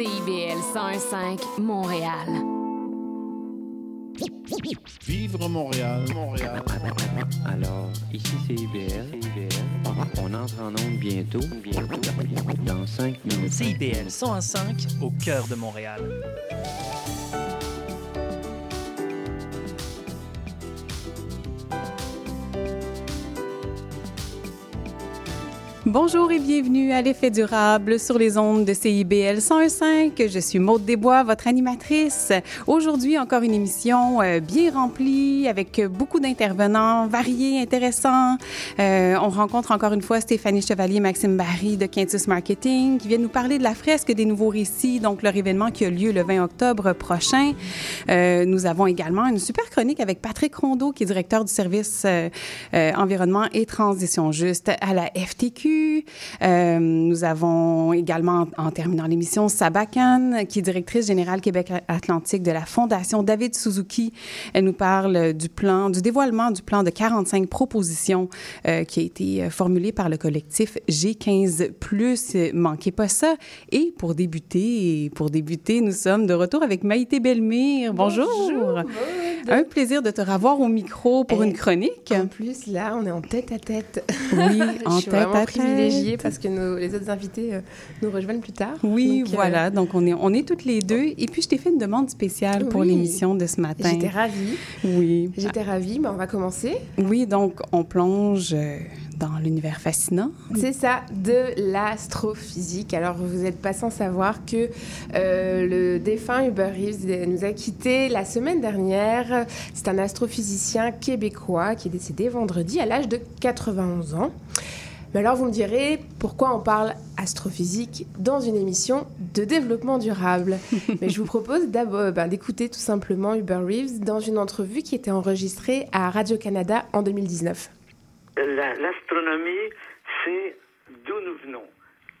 CIBL 101.5 Montréal. Vivre Montréal, Montréal. Alors, ici c'est IBL. On entre en onde bientôt, bientôt, dans 5 minutes. CIBL 101.5 au cœur de Montréal. Bonjour et bienvenue à l'effet durable sur les ondes de CIBL 101.5. Je suis Maude Desbois, votre animatrice. Aujourd'hui, encore une émission euh, bien remplie avec beaucoup d'intervenants variés, intéressants. Euh, on rencontre encore une fois Stéphanie Chevalier, Maxime Barry de Quintus Marketing qui viennent nous parler de la fresque des nouveaux récits, donc leur événement qui a lieu le 20 octobre prochain. Euh, nous avons également une super chronique avec Patrick Rondeau qui est directeur du service euh, euh, environnement et transition juste à la FTQ. Euh, nous avons également, en, en terminant l'émission, Sabakan, qui est directrice générale Québec Atlantique de la Fondation David Suzuki. Elle nous parle du plan, du dévoilement du plan de 45 propositions euh, qui a été formulé par le collectif G15+. Manquez pas ça. Et pour débuter, pour débuter, nous sommes de retour avec Maïté Belmire. Bonjour. Bonjour, Un plaisir de te revoir au micro pour Et une chronique. En plus, là, on est en tête à tête. Oui, en tête à tête. Privilégiée parce que nos- les autres invités euh, nous rejoignent plus tard. Oui, Donc, euh, voilà. Donc, on est, on est toutes les deux. Et puis, je t'ai fait une demande spéciale pour l'émission de ce matin. J'étais ravie. Oui. J'étais ravie. mais on va commencer. Oui, donc, on plonge euh, dans l'univers fascinant. C'est ça, de l'astrophysique. Alors, vous n'êtes pas sans savoir que euh, le défunt Hubert Reeves nous a quittés la semaine dernière. C'est un astrophysicien québécois qui est décédé vendredi à l'âge de 91 ans. Mais alors, vous me direz, pourquoi on parle astrophysique dans une émission de développement durable? Mais je vous propose d'abord ben, d'écouter tout simplement Hubert Reeves dans une entrevue qui était enregistrée à Radio-Canada en 2019. La- L'astronomie, c'est d'où nous venons.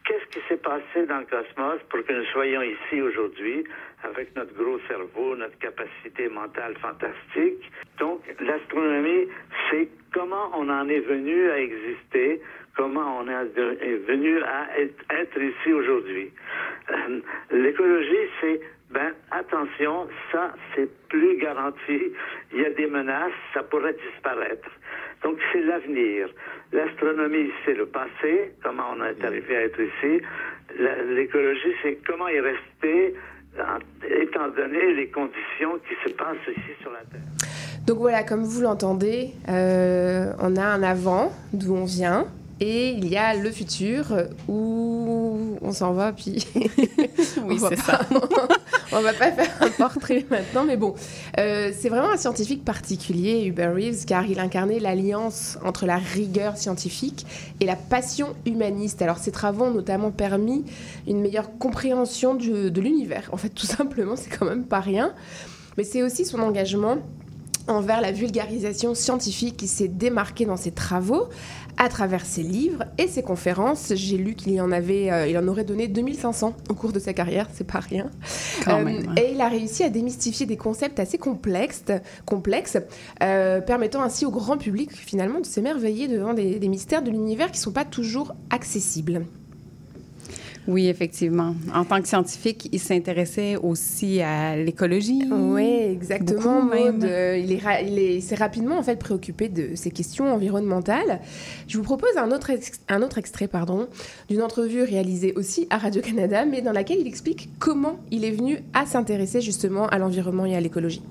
Qu'est-ce qui s'est passé dans le cosmos pour que nous soyons ici aujourd'hui avec notre gros cerveau, notre capacité mentale fantastique? Donc, l'astronomie, c'est comment on en est venu à exister, comment on est venu à être, ici aujourd'hui. Euh, L'écologie, c'est, ben, attention, ça, c'est plus garanti. Il y a des menaces, ça pourrait disparaître. Donc, c'est l'avenir. L'astronomie, c'est le passé, comment on est arrivé à être ici. L'écologie, c'est comment y rester, en- étant donné les conditions qui se passent ici sur la Terre. Donc voilà, comme vous l'entendez, euh, on a un avant d'où on vient et il y a le futur où on s'en va puis Oui, c'est pas- on va pas faire un portrait maintenant, mais bon, euh, c'est vraiment un scientifique particulier, Hubert Reeves, car il incarnait l'alliance entre la rigueur scientifique et la passion humaniste. Alors ses travaux ont notamment permis une meilleure compréhension du- de l'univers. En fait, tout simplement, c'est quand même pas rien, mais c'est aussi son engagement envers la vulgarisation scientifique qui s'est démarqué dans ses travaux à travers ses livres et ses conférences. J'ai lu qu'il y en avait, euh, il en aurait donné 2500 au cours de sa carrière, c'est pas rien. Euh, même. Et il a réussi à démystifier des concepts assez complexes, complexes euh, permettant ainsi au grand public finalement de s'émerveiller devant des, des mystères de l'univers qui sont pas toujours accessibles. Oui, effectivement. En tant que scientifique, il s'intéressait aussi à l'écologie. Oui, exactement. Beaucoup même. Maud. Euh, il est ra- il est- s'est rapidement en fait préoccupé de ces questions environnementales. Je vous propose un autre, ex- un autre extrait pardon, d'une entrevue réalisée aussi à Radio-Canada, mais dans laquelle il explique comment il est venu à s'intéresser justement à l'environnement et à l'écologie.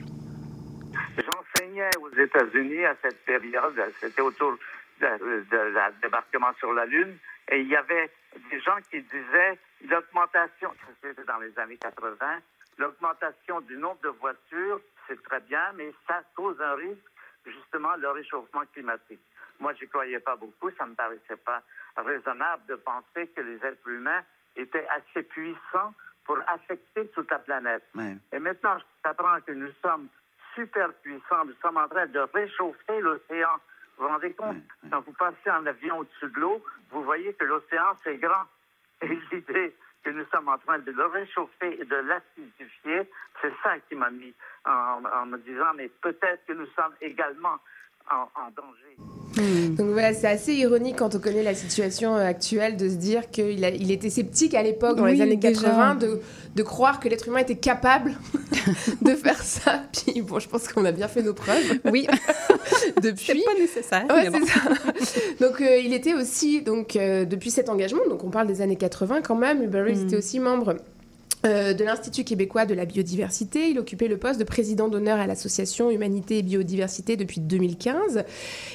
J'enseignais aux États-Unis à cette période, c'était autour la débarquement sur la Lune, et il y avait des gens qui disaient l'augmentation, c'était dans les années 80, l'augmentation du nombre de voitures, c'est très bien, mais ça cause un risque, justement, le réchauffement climatique. Moi, je n'y croyais pas beaucoup, ça ne me paraissait pas raisonnable de penser que les êtres humains étaient assez puissants pour affecter toute la planète. Et maintenant, j'apprends que nous sommes super puissants. Nous sommes en train de réchauffer l'océan. Vous vous rendez compte? Quand vous passez en avion au-dessus de l'eau, vous voyez que l'océan, c'est grand. Et l'idée que nous sommes en train de le réchauffer et de l'acidifier, c'est ça qui m'a mis en, en me disant, mais peut-être que nous sommes également en, en danger. Hmm. Donc voilà, c'est assez ironique quand on connaît la situation euh, actuelle de se dire qu'il a- il était sceptique à l'époque, dans les années déjà. 80, de, de croire que l'être humain était capable de faire ça. Puis bon, je pense qu'on a bien fait nos preuves Oui, c'est depuis. pas nécessaire. Ouais, c'est ça. Donc euh, il était aussi, donc euh, depuis cet engagement, donc on parle des années 80 quand même, Uber Eats Mm. était aussi membre euh, de l'Institut québécois de la biodiversité. Il occupait le poste de président d'honneur à l'association Humanité et Biodiversité depuis 2015.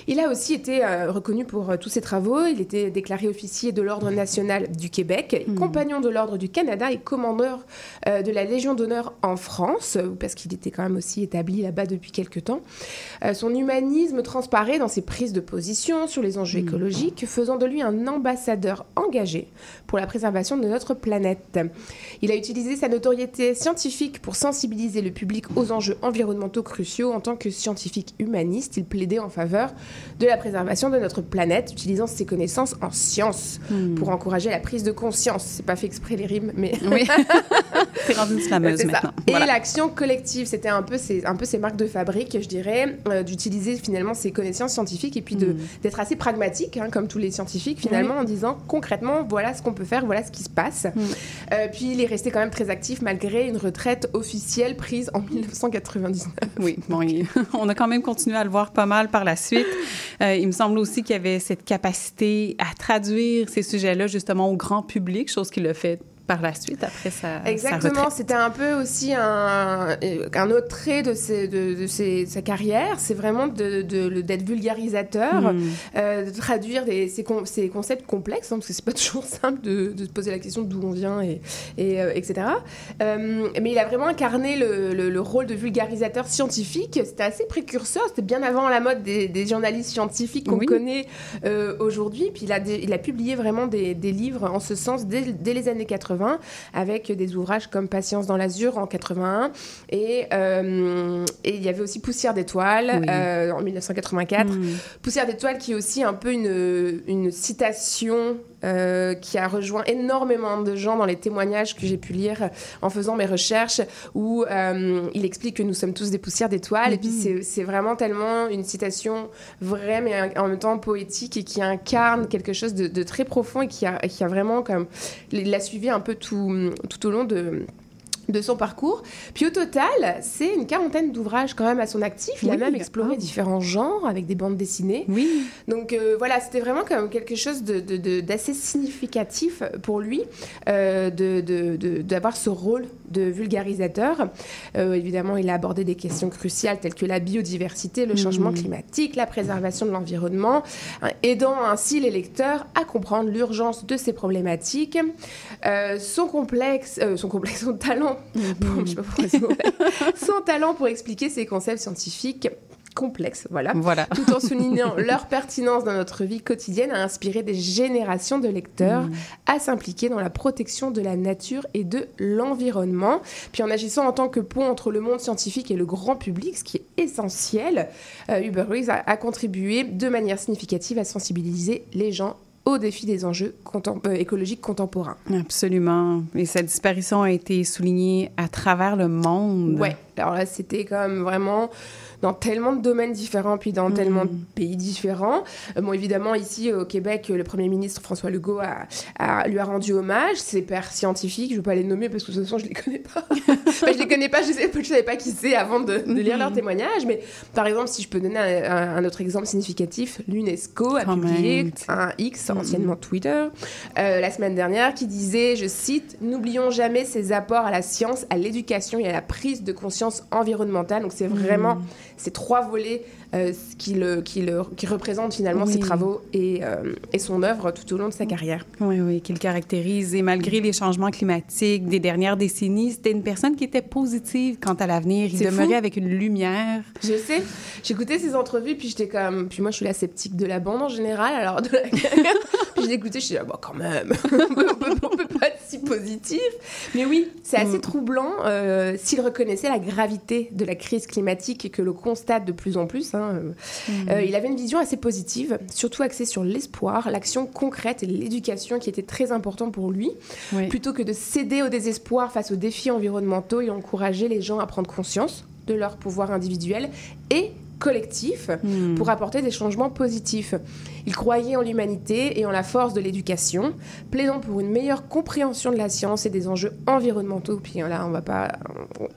Il a aussi été euh, reconnu pour euh, tous ses travaux. Il était déclaré officier de l'Ordre national du Québec, Mm. compagnon de l'Ordre du Canada et commandeur de la Légion d'honneur en France, parce qu'il était quand même aussi établi là-bas depuis quelques temps. Son humanisme transparaît dans ses prises de position sur les enjeux Mm. écologiques, faisant de lui un ambassadeur engagé pour la préservation de notre planète. Il a utilisé sa notoriété scientifique pour sensibiliser le public aux enjeux environnementaux cruciaux. En tant que scientifique humaniste, il plaidait en faveur de la préservation de notre planète, utilisant ses connaissances en sciences Hmm. pour encourager la prise de conscience. C'est pas fait exprès les rimes, mais Oui. c'est rendu ça. maintenant. Et Voilà. l'action collective, c'était un peu ses, un peu ses marques de fabrique, je dirais, euh, d'utiliser finalement ses connaissances scientifiques et puis de- Mm. d'être assez pragmatique, hein, comme tous les scientifiques, finalement, en disant concrètement, voilà ce qu'on peut faire, voilà ce qui se passe. Mm. Euh, puis il est resté quand même très actif malgré une retraite officielle prise en 1999. Oui, bon, on a quand même continué à le voir pas mal par la suite. Euh, il me semble aussi qu'il y avait cette capacité à traduire ces sujets-là justement au grand public, chose qu'il a fait par la suite après sa Exactement, c'était un peu aussi un, un autre trait de, ses- de, de ses- sa carrière, c'est vraiment de- de- d'être vulgarisateur, Hmm. euh, de traduire des, ces, con- ces concepts complexes, hein, parce que c'est pas toujours simple de, de se poser la question d'où on vient, et, et, euh, etc. Euh, mais il a vraiment incarné le, le- le rôle de vulgarisateur scientifique. C'était assez précurseur, c'était bien avant la mode des, des journalistes scientifiques qu'on Oui. connaît aujourd'hui. Puis il a, il a publié vraiment des, des livres en ce sens dès, dès les années 80, avec des ouvrages comme Patience dans l'azur en 81. Et, euh, et il y avait aussi Poussière d'étoiles Oui. euh, en 1984. Hmm. Poussière d'étoiles qui est aussi un peu une, une citation euh, qui a rejoint énormément de gens dans les témoignages que j'ai pu lire en faisant mes recherches où euh, il explique que nous sommes tous des poussières d'étoiles et puis Mhm. c'est- vraiment tellement une citation vraie mais en même temps poétique et qui incarne quelque chose de, de très profond et qui a, qui a vraiment comme l'a suivi un peu tout, tout au long de de son parcours. Puis au total, c'est une quarantaine d'ouvrages quand même à son actif. Il a même exploré ah. différents genres avec des bandes dessinées. Oui, Donc euh, voilà, c'était vraiment comme quelque chose de- de- de- d'assez significatif pour lui euh, de- d'avoir ce rôle de vulgarisateur. Euh, évidemment, il a abordé des questions cruciales telles que la biodiversité, le changement Mhm. climatique, la préservation de l'environnement, hein, aidant ainsi les lecteurs à comprendre l'urgence de ces problématiques. Son complexe, son complexe, son talent, je sais pas pourquoi c'est complexe. son talent pour expliquer ces concepts scientifiques complexes, voilà voilà. tout en soulignant leur pertinence dans notre vie quotidienne, a inspiré des générations de lecteurs à s'impliquer dans la protection de la nature et de l'environnement. Puis en agissant en tant que pont entre le monde scientifique et le grand public, ce qui est essentiel, euh, Uber Eats a, a contribué de manière significative à sensibiliser les gens aux défis des enjeux contem- euh, écologiques contemporains. Absolument. Et sa disparition a été soulignée à travers le monde. Ouais, alors là, c'était quand même vraiment dans tellement de domaines différents, puis dans tellement de pays différents. Euh, bon, évidemment, ici au Québec, le Premier ministre François Legault a, a- lui a rendu hommage. Ses pairs scientifiques, je ne vais pas les nommer parce que de toute façon, je ne les connais pas. Enfin, je les connais pas, je ne savais, pas qui c'est avant de, de lire leurs témoignages. Mais par exemple, si je peux donner un, un- un autre exemple significatif, l'UNESCO a publié un X, anciennement Twitter, euh, la semaine dernière, qui disait, je cite, N'oublions jamais ses apports à la science, à l'éducation et à la prise de conscience environnementale. Donc c'est vraiment ces trois volets euh, qui, le, qui, le, qui représentent finalement ses travaux et, euh, et son œuvre tout au long de sa carrière. Oui, oui, qu'il caractérise. Et malgré les changements climatiques des dernières décennies, c'était une personne qui était positive quant à l'avenir. Il demeurait fou. avec une lumière. Je sais, j'écoutais ses entrevues, puis j'étais comme. Puis moi, je suis la sceptique de la bande en général, alors de la puis je l'écoutais, je suis là, bon, quand même, on peut, pas si positif. Mais oui, c'est assez Mm. troublant euh, s'il reconnaissait la gravité de la crise climatique et que le constate de plus en plus. hein. Euh, il avait une vision assez positive, surtout axée sur l'espoir, l'action concrète et l'éducation qui était très important pour lui. Oui. Plutôt que de céder au désespoir face aux défis environnementaux, il encourageait les gens à prendre conscience de leur pouvoir individuel et collectif Hmm. pour apporter des changements positifs. Il croyait en l'humanité et en la force de l'éducation, plaidant pour une meilleure compréhension de la science et des enjeux environnementaux. Puis là, on va pas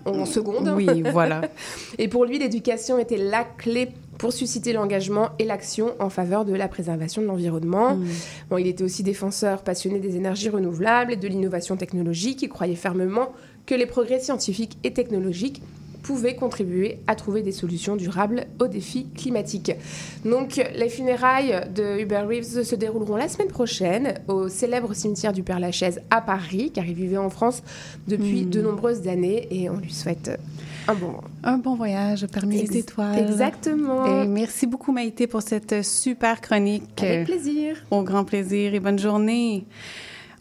en seconde. Oui, voilà. Et pour lui, l'éducation était la clé pour susciter l'engagement et l'action en faveur de la préservation de l'environnement. Hmm. Bon, il était aussi défenseur passionné des énergies renouvelables et de l'innovation technologique. Il croyait fermement que les progrès scientifiques et technologiques pouvaient contribuer à trouver des solutions durables aux défis climatiques. Donc, les funérailles de Hubert Reeves se dérouleront la semaine prochaine au célèbre cimetière du Père Lachaise à Paris, car il vivait en France depuis Hmm. de nombreuses années et on lui souhaite un bon Un bon voyage parmi Ex- les étoiles. Exactement. Et merci beaucoup, Maïté, pour cette super chronique. Avec plaisir. Au grand plaisir et bonne journée.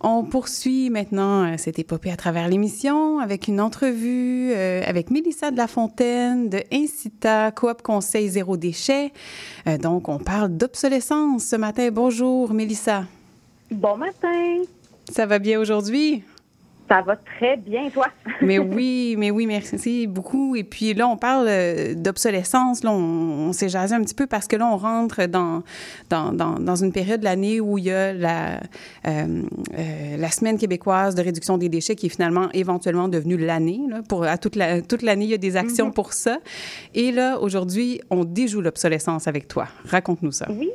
On poursuit maintenant euh, cette épopée à travers l'émission avec une entrevue euh, avec Mélissa de la Fontaine de Incita Coop Conseil Zéro Déchet. Euh, donc, on parle d'obsolescence ce matin. Bonjour, Mélissa. Bon matin. Ça va bien aujourd'hui? Ça va très bien, toi? mais oui, mais oui, merci beaucoup. Et puis là, on parle euh, d'obsolescence. Là, on, on s'est jasé un petit peu parce que là, on rentre dans, dans, dans, dans une période de l'année où il y a la, euh, euh, la semaine québécoise de réduction des déchets qui est finalement éventuellement devenue l'année. Pour, à toute, la, toute l'année, il y a des actions pour ça. Et là, aujourd'hui, on déjoue l'obsolescence avec toi. Raconte-nous ça. Oui.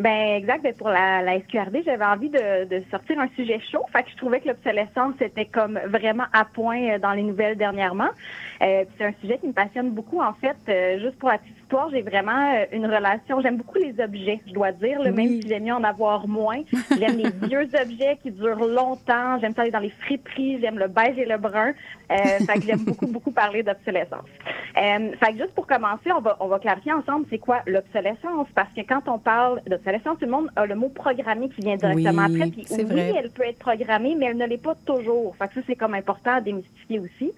Ben exact. Ben, pour la, la SQRD, j'avais envie de, de sortir un sujet chaud. Fait que je trouvais que l'obsolescence était comme vraiment à point euh, dans les nouvelles dernièrement. Euh, c'est un sujet qui me passionne beaucoup. En fait, euh, juste pour la petite histoire, j'ai vraiment euh, une relation. J'aime beaucoup les objets, je dois dire. Même Oui. si j'aime mieux en avoir moins. J'aime les vieux objets qui durent longtemps. J'aime ça aller dans les friperies. J'aime le beige et le brun. Euh, fait que j'aime beaucoup, beaucoup parler d'obsolescence. Euh, fait que juste pour commencer, on va, on va clarifier ensemble c'est quoi l'obsolescence? Parce que quand on parle d'obsolescence, tout le monde a le mot programmé qui vient directement Oui, après. Puis oui, vrai. elle peut être programmée, mais elle ne l'est pas toujours. Fait que ça, c'est comme important à démystifier aussi.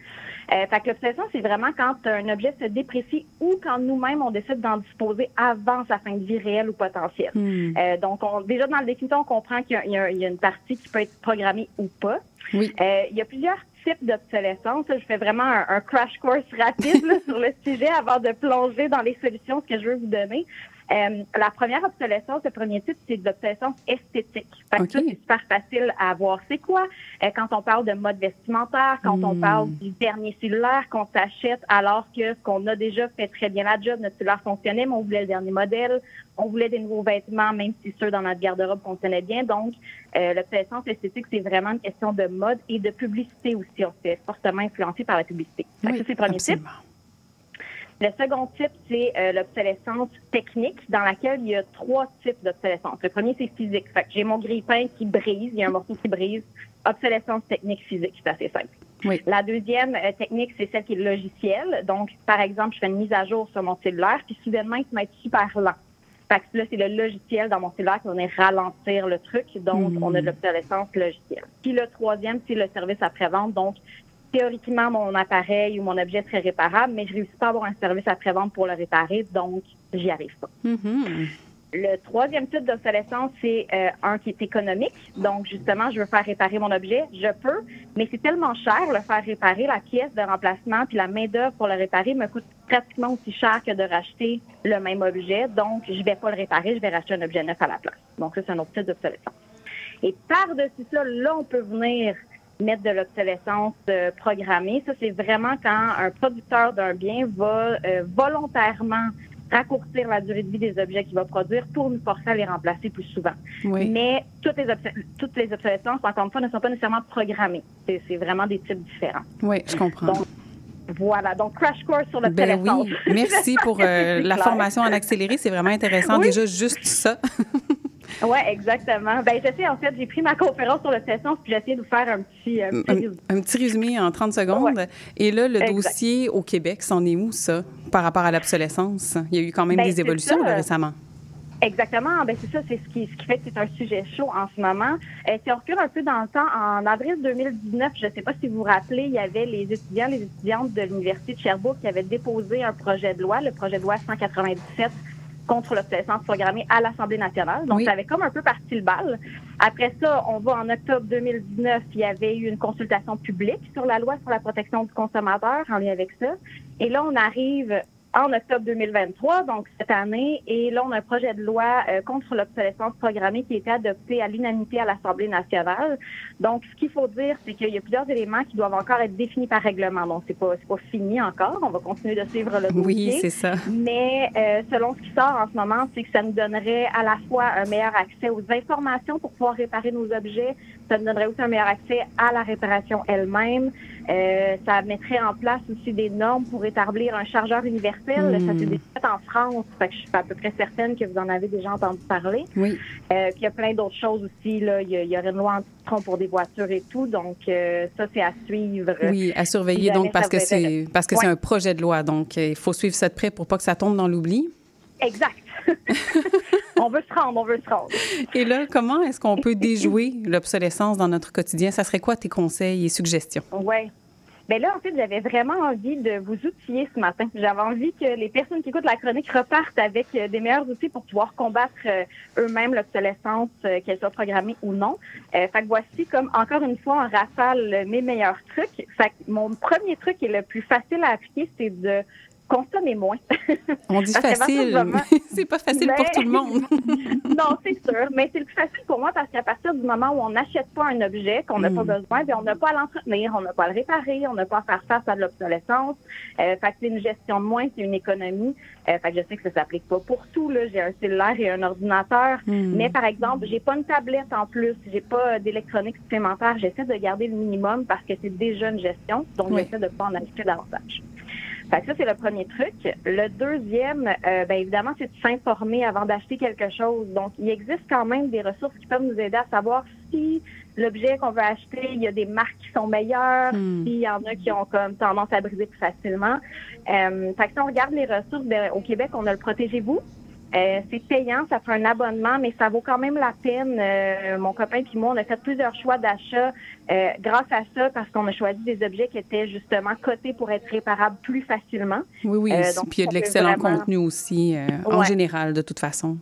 Euh, fait que l'obsolescence, c'est vraiment quand un objet se déprécie ou quand nous-mêmes, on décide d'en disposer avant sa fin de vie réelle ou potentielle. Hmm. Euh, donc, on, déjà dans la définition, on comprend qu'il y a- y, y une partie qui peut être programmée ou pas. Oui. Euh, il y a plusieurs types d'obsolescence. Je fais vraiment un, un crash course rapide là, sur le sujet avant de plonger dans les solutions que je veux vous donner. Euh, la première obsolescence, le premier type, c'est de l'obsolescence esthétique. Fait que OK. ça, c'est super facile à voir. C'est quoi? Euh, quand on parle de mode vestimentaire, quand on Hmm. parle du dernier cellulaire qu'on s'achète alors que ce qu'on a déjà fait très bien la job, notre cellulaire fonctionnait, mais on voulait le dernier modèle, on voulait des nouveaux vêtements, même si ceux dans notre garde-robe fonctionnaient bien. Donc, euh, l'obsolescence esthétique, c'est vraiment une question de mode et de publicité aussi. On se fait fortement influencé par la publicité. Fait que Oui, ça, c'est le premier type. Le second type, c'est euh, l'obsolescence technique, dans laquelle il y a trois types d'obsolescence. Le premier, c'est physique. Fait que j'ai mon grille-pain qui brise, il y a un morceau qui brise. Obsolescence technique physique, c'est assez simple. Oui. La deuxième euh, technique, c'est celle qui est logicielle. Donc, par exemple, je fais une mise à jour sur mon cellulaire, puis soudainement, il se met super lent. Fait que là, c'est le logiciel dans mon cellulaire qui va venir ralentir le truc. Donc, Hmm. on a de l'obsolescence logicielle. Puis le troisième, c'est le service après-vente. Donc, théoriquement, mon appareil ou mon objet serait réparable, mais je réussis pas à avoir un service après-vente pour le réparer, donc j'y arrive pas. Mhm. Le troisième type d'obsolescence, c'est euh, un qui est économique. Donc, justement, je veux faire réparer mon objet, je peux, mais c'est tellement cher le faire réparer, la pièce de remplacement, puis la main-d'œuvre pour le réparer me coûte pratiquement aussi cher que de racheter le même objet. Donc, je vais pas le réparer, je vais racheter un objet neuf à la place. Donc, ça, c'est un autre type d'obsolescence. Et par-dessus ça, là, on peut venir mettre de l'obsolescence euh, programmée. Ça, c'est vraiment quand un producteur d'un bien va euh, volontairement raccourcir la durée de vie des objets qu'il va produire pour nous forcer à les remplacer plus souvent. Oui. Mais toutes les, toutes les obsolescences, encore une fois, ne sont pas nécessairement programmées. C'est vraiment des types différents. Oui, je comprends. Donc, Voilà, donc crash course sur Ben l'obsolescence. oui, merci pour euh, la clair. formation en accéléré. C'est vraiment intéressant. Oui. Déjà, juste ça. Oui, exactement. Ben, j'essaie, en fait, j'ai pris ma conférence sur l'obsolescence, puis j'ai essayé de vous faire un petit, un petit un, petit résumé en 30 secondes. Et là, le Exact. dossier au Québec, c'en est où, ça, par rapport à l'obsolescence? Il y a eu quand même Ben, des évolutions là, récemment. Exactement. Ben c'est ça, c'est ce qui, ce qui fait que c'est un sujet chaud en ce moment. Euh, si on recule un peu dans le temps, en avril 2019, je ne sais pas si vous vous rappelez, il y avait les étudiants, les étudiantes de l'Université de Sherbrooke qui avaient déposé un projet de loi, le projet de loi 197 contre l'obsolescence programmée à l'Assemblée nationale. Donc, Oui. ça avait comme un peu parti le bal. Après ça, on va en octobre 2019, il y avait eu une consultation publique sur la loi sur la protection du consommateur en lien avec ça. Et là, on arrive en octobre 2023, donc cette année. Et là, on a un projet de loi euh, contre l'obsolescence programmée qui a été adopté à l'unanimité à l'Assemblée nationale. Donc, ce qu'il faut dire, c'est qu'il y a plusieurs éléments qui doivent encore être définis par règlement. Donc, c'est pas, pas fini encore. On va continuer de suivre le dossier. Oui, c'est ça. Mais euh, selon ce qui sort en ce moment, c'est que ça nous donnerait à la fois un meilleur accès aux informations pour pouvoir réparer nos objets. Ça nous donnerait aussi un meilleur accès à la réparation elle-même. Euh, ça mettrait en place aussi des normes pour établir un chargeur universel. Ça s'est déjà fait en France. Fait que je suis à peu près certaine que vous en avez déjà entendu parler. Oui. Euh, puis il y a plein d'autres choses aussi. Là. Il, y aurait une loi anti-tron pour des voitures et tout. Donc, euh, ça, c'est à suivre. Oui, à surveiller, donc, parce que vous c'est intéresse. parce que c'est un projet de loi. Donc, il faut suivre ça de près pour pas que ça tombe dans l'oubli. Exact. on veut se rendre, on veut se rendre. Et là, comment est-ce qu'on peut déjouer l'obsolescence dans notre quotidien? Ça serait quoi tes conseils et suggestions? Oui. Ben là, en fait, j'avais vraiment envie de vous outiller ce matin. J'avais envie que les personnes qui écoutent la chronique repartent avec euh, des meilleurs outils pour pouvoir combattre euh, eux-mêmes l'obsolescence, euh, qu'elle soit programmée ou non. Euh, fait que voici comme encore une fois en rafale mes meilleurs trucs. Fait que mon premier truc et le plus facile à appliquer, c'est de consommer moins. On dit facile, c'est pas facile pour tout le monde. non, c'est sûr. Mais c'est le plus facile pour moi parce qu'à partir du moment où on n'achète pas un objet qu'on n'a Mm. pas besoin, bien, on n'a pas à l'entretenir, on n'a pas à le réparer, on n'a pas à faire face à de l'obsolescence. Euh, fait que c'est une gestion de moins, c'est une économie. Euh, fait que je sais que ça s'applique pas pour tout. Là, j'ai un cellulaire et un ordinateur. Mm. Mais par exemple, j'ai pas une tablette en plus, j'ai pas d'électronique supplémentaire. J'essaie de garder le minimum parce que c'est déjà une gestion. Donc, Oui. j'essaie de pas en acheter davantage. Fait que ça, c'est le premier truc. Le deuxième, euh, ben évidemment, c'est de s'informer avant d'acheter quelque chose. Donc, il existe quand même des ressources qui peuvent nous aider à savoir si l'objet qu'on veut acheter, il y a des marques qui sont meilleures, Hmm. s'il y en a qui ont comme tendance à briser plus facilement. Euh, fait que si on regarde les ressources, ben, au Québec, on a le Protégez-vous. Euh, c'est payant, ça fait un abonnement, mais ça vaut quand même la peine. Euh, mon copain puis moi, on a fait plusieurs choix d'achat euh, grâce à ça parce qu'on a choisi des objets qui étaient justement cotés pour être réparables plus facilement. Oui, oui. Donc, Puis il y a de l'excellent vraiment- contenu aussi, en général, de toute façon.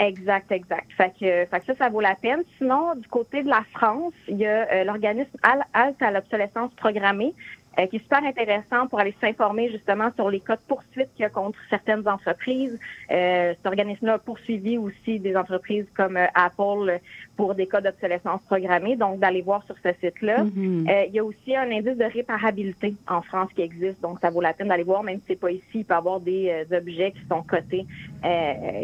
Exact, exact. Fait que, fait que ça, ça vaut la peine. Sinon, du côté de la France, il y a l'organisme Al- Halte à l'obsolescence programmée, euh, qui est super intéressant pour aller s'informer justement sur les cas de poursuite qu'il y a contre certaines entreprises. Euh, cet organisme-là a poursuivi aussi des entreprises comme euh, Apple pour des cas d'obsolescence programmée, donc d'aller voir sur ce site-là. Mhm. Euh, il y a aussi un indice de réparabilité en France qui existe, donc ça vaut la peine d'aller voir, même si c'est pas ici, il peut y avoir des euh, objets qui sont cotés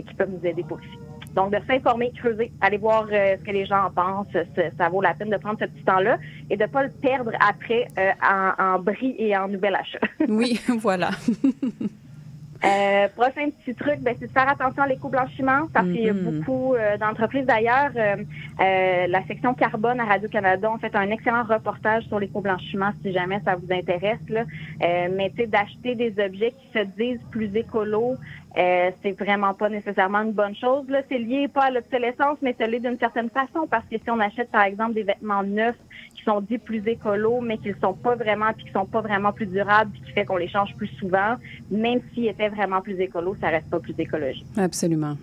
qui peuvent nous aider pour ici. Donc, de s'informer, creuser, aller voir euh, ce que les gens en pensent, ça, ça vaut la peine de prendre ce petit temps-là et de ne pas le perdre après euh, en, en bris et en nouvel achat. Oui, voilà. Euh, prochain petit truc, ben, c'est de faire attention à l'éco-blanchiment parce qu'il y a beaucoup euh, d'entreprises. D'ailleurs, euh, euh, la section carbone à Radio-Canada ont fait un excellent reportage sur l'éco-blanchiment si jamais ça vous intéresse. Là. Euh, mais tu sais, d'acheter des objets qui se disent plus écolos, euh, c'est vraiment pas nécessairement une bonne chose. Là, c'est lié pas à l'obsolescence, mais c'est lié d'une certaine façon parce que si on achète par exemple des vêtements neufs qui sont dits plus écolos, mais qui ne sont pas vraiment, puis qui sont pas vraiment plus durables, puis qui fait qu'on les change plus souvent, même s'ils étaient vraiment plus écolos, ça reste pas plus écologique. Absolument.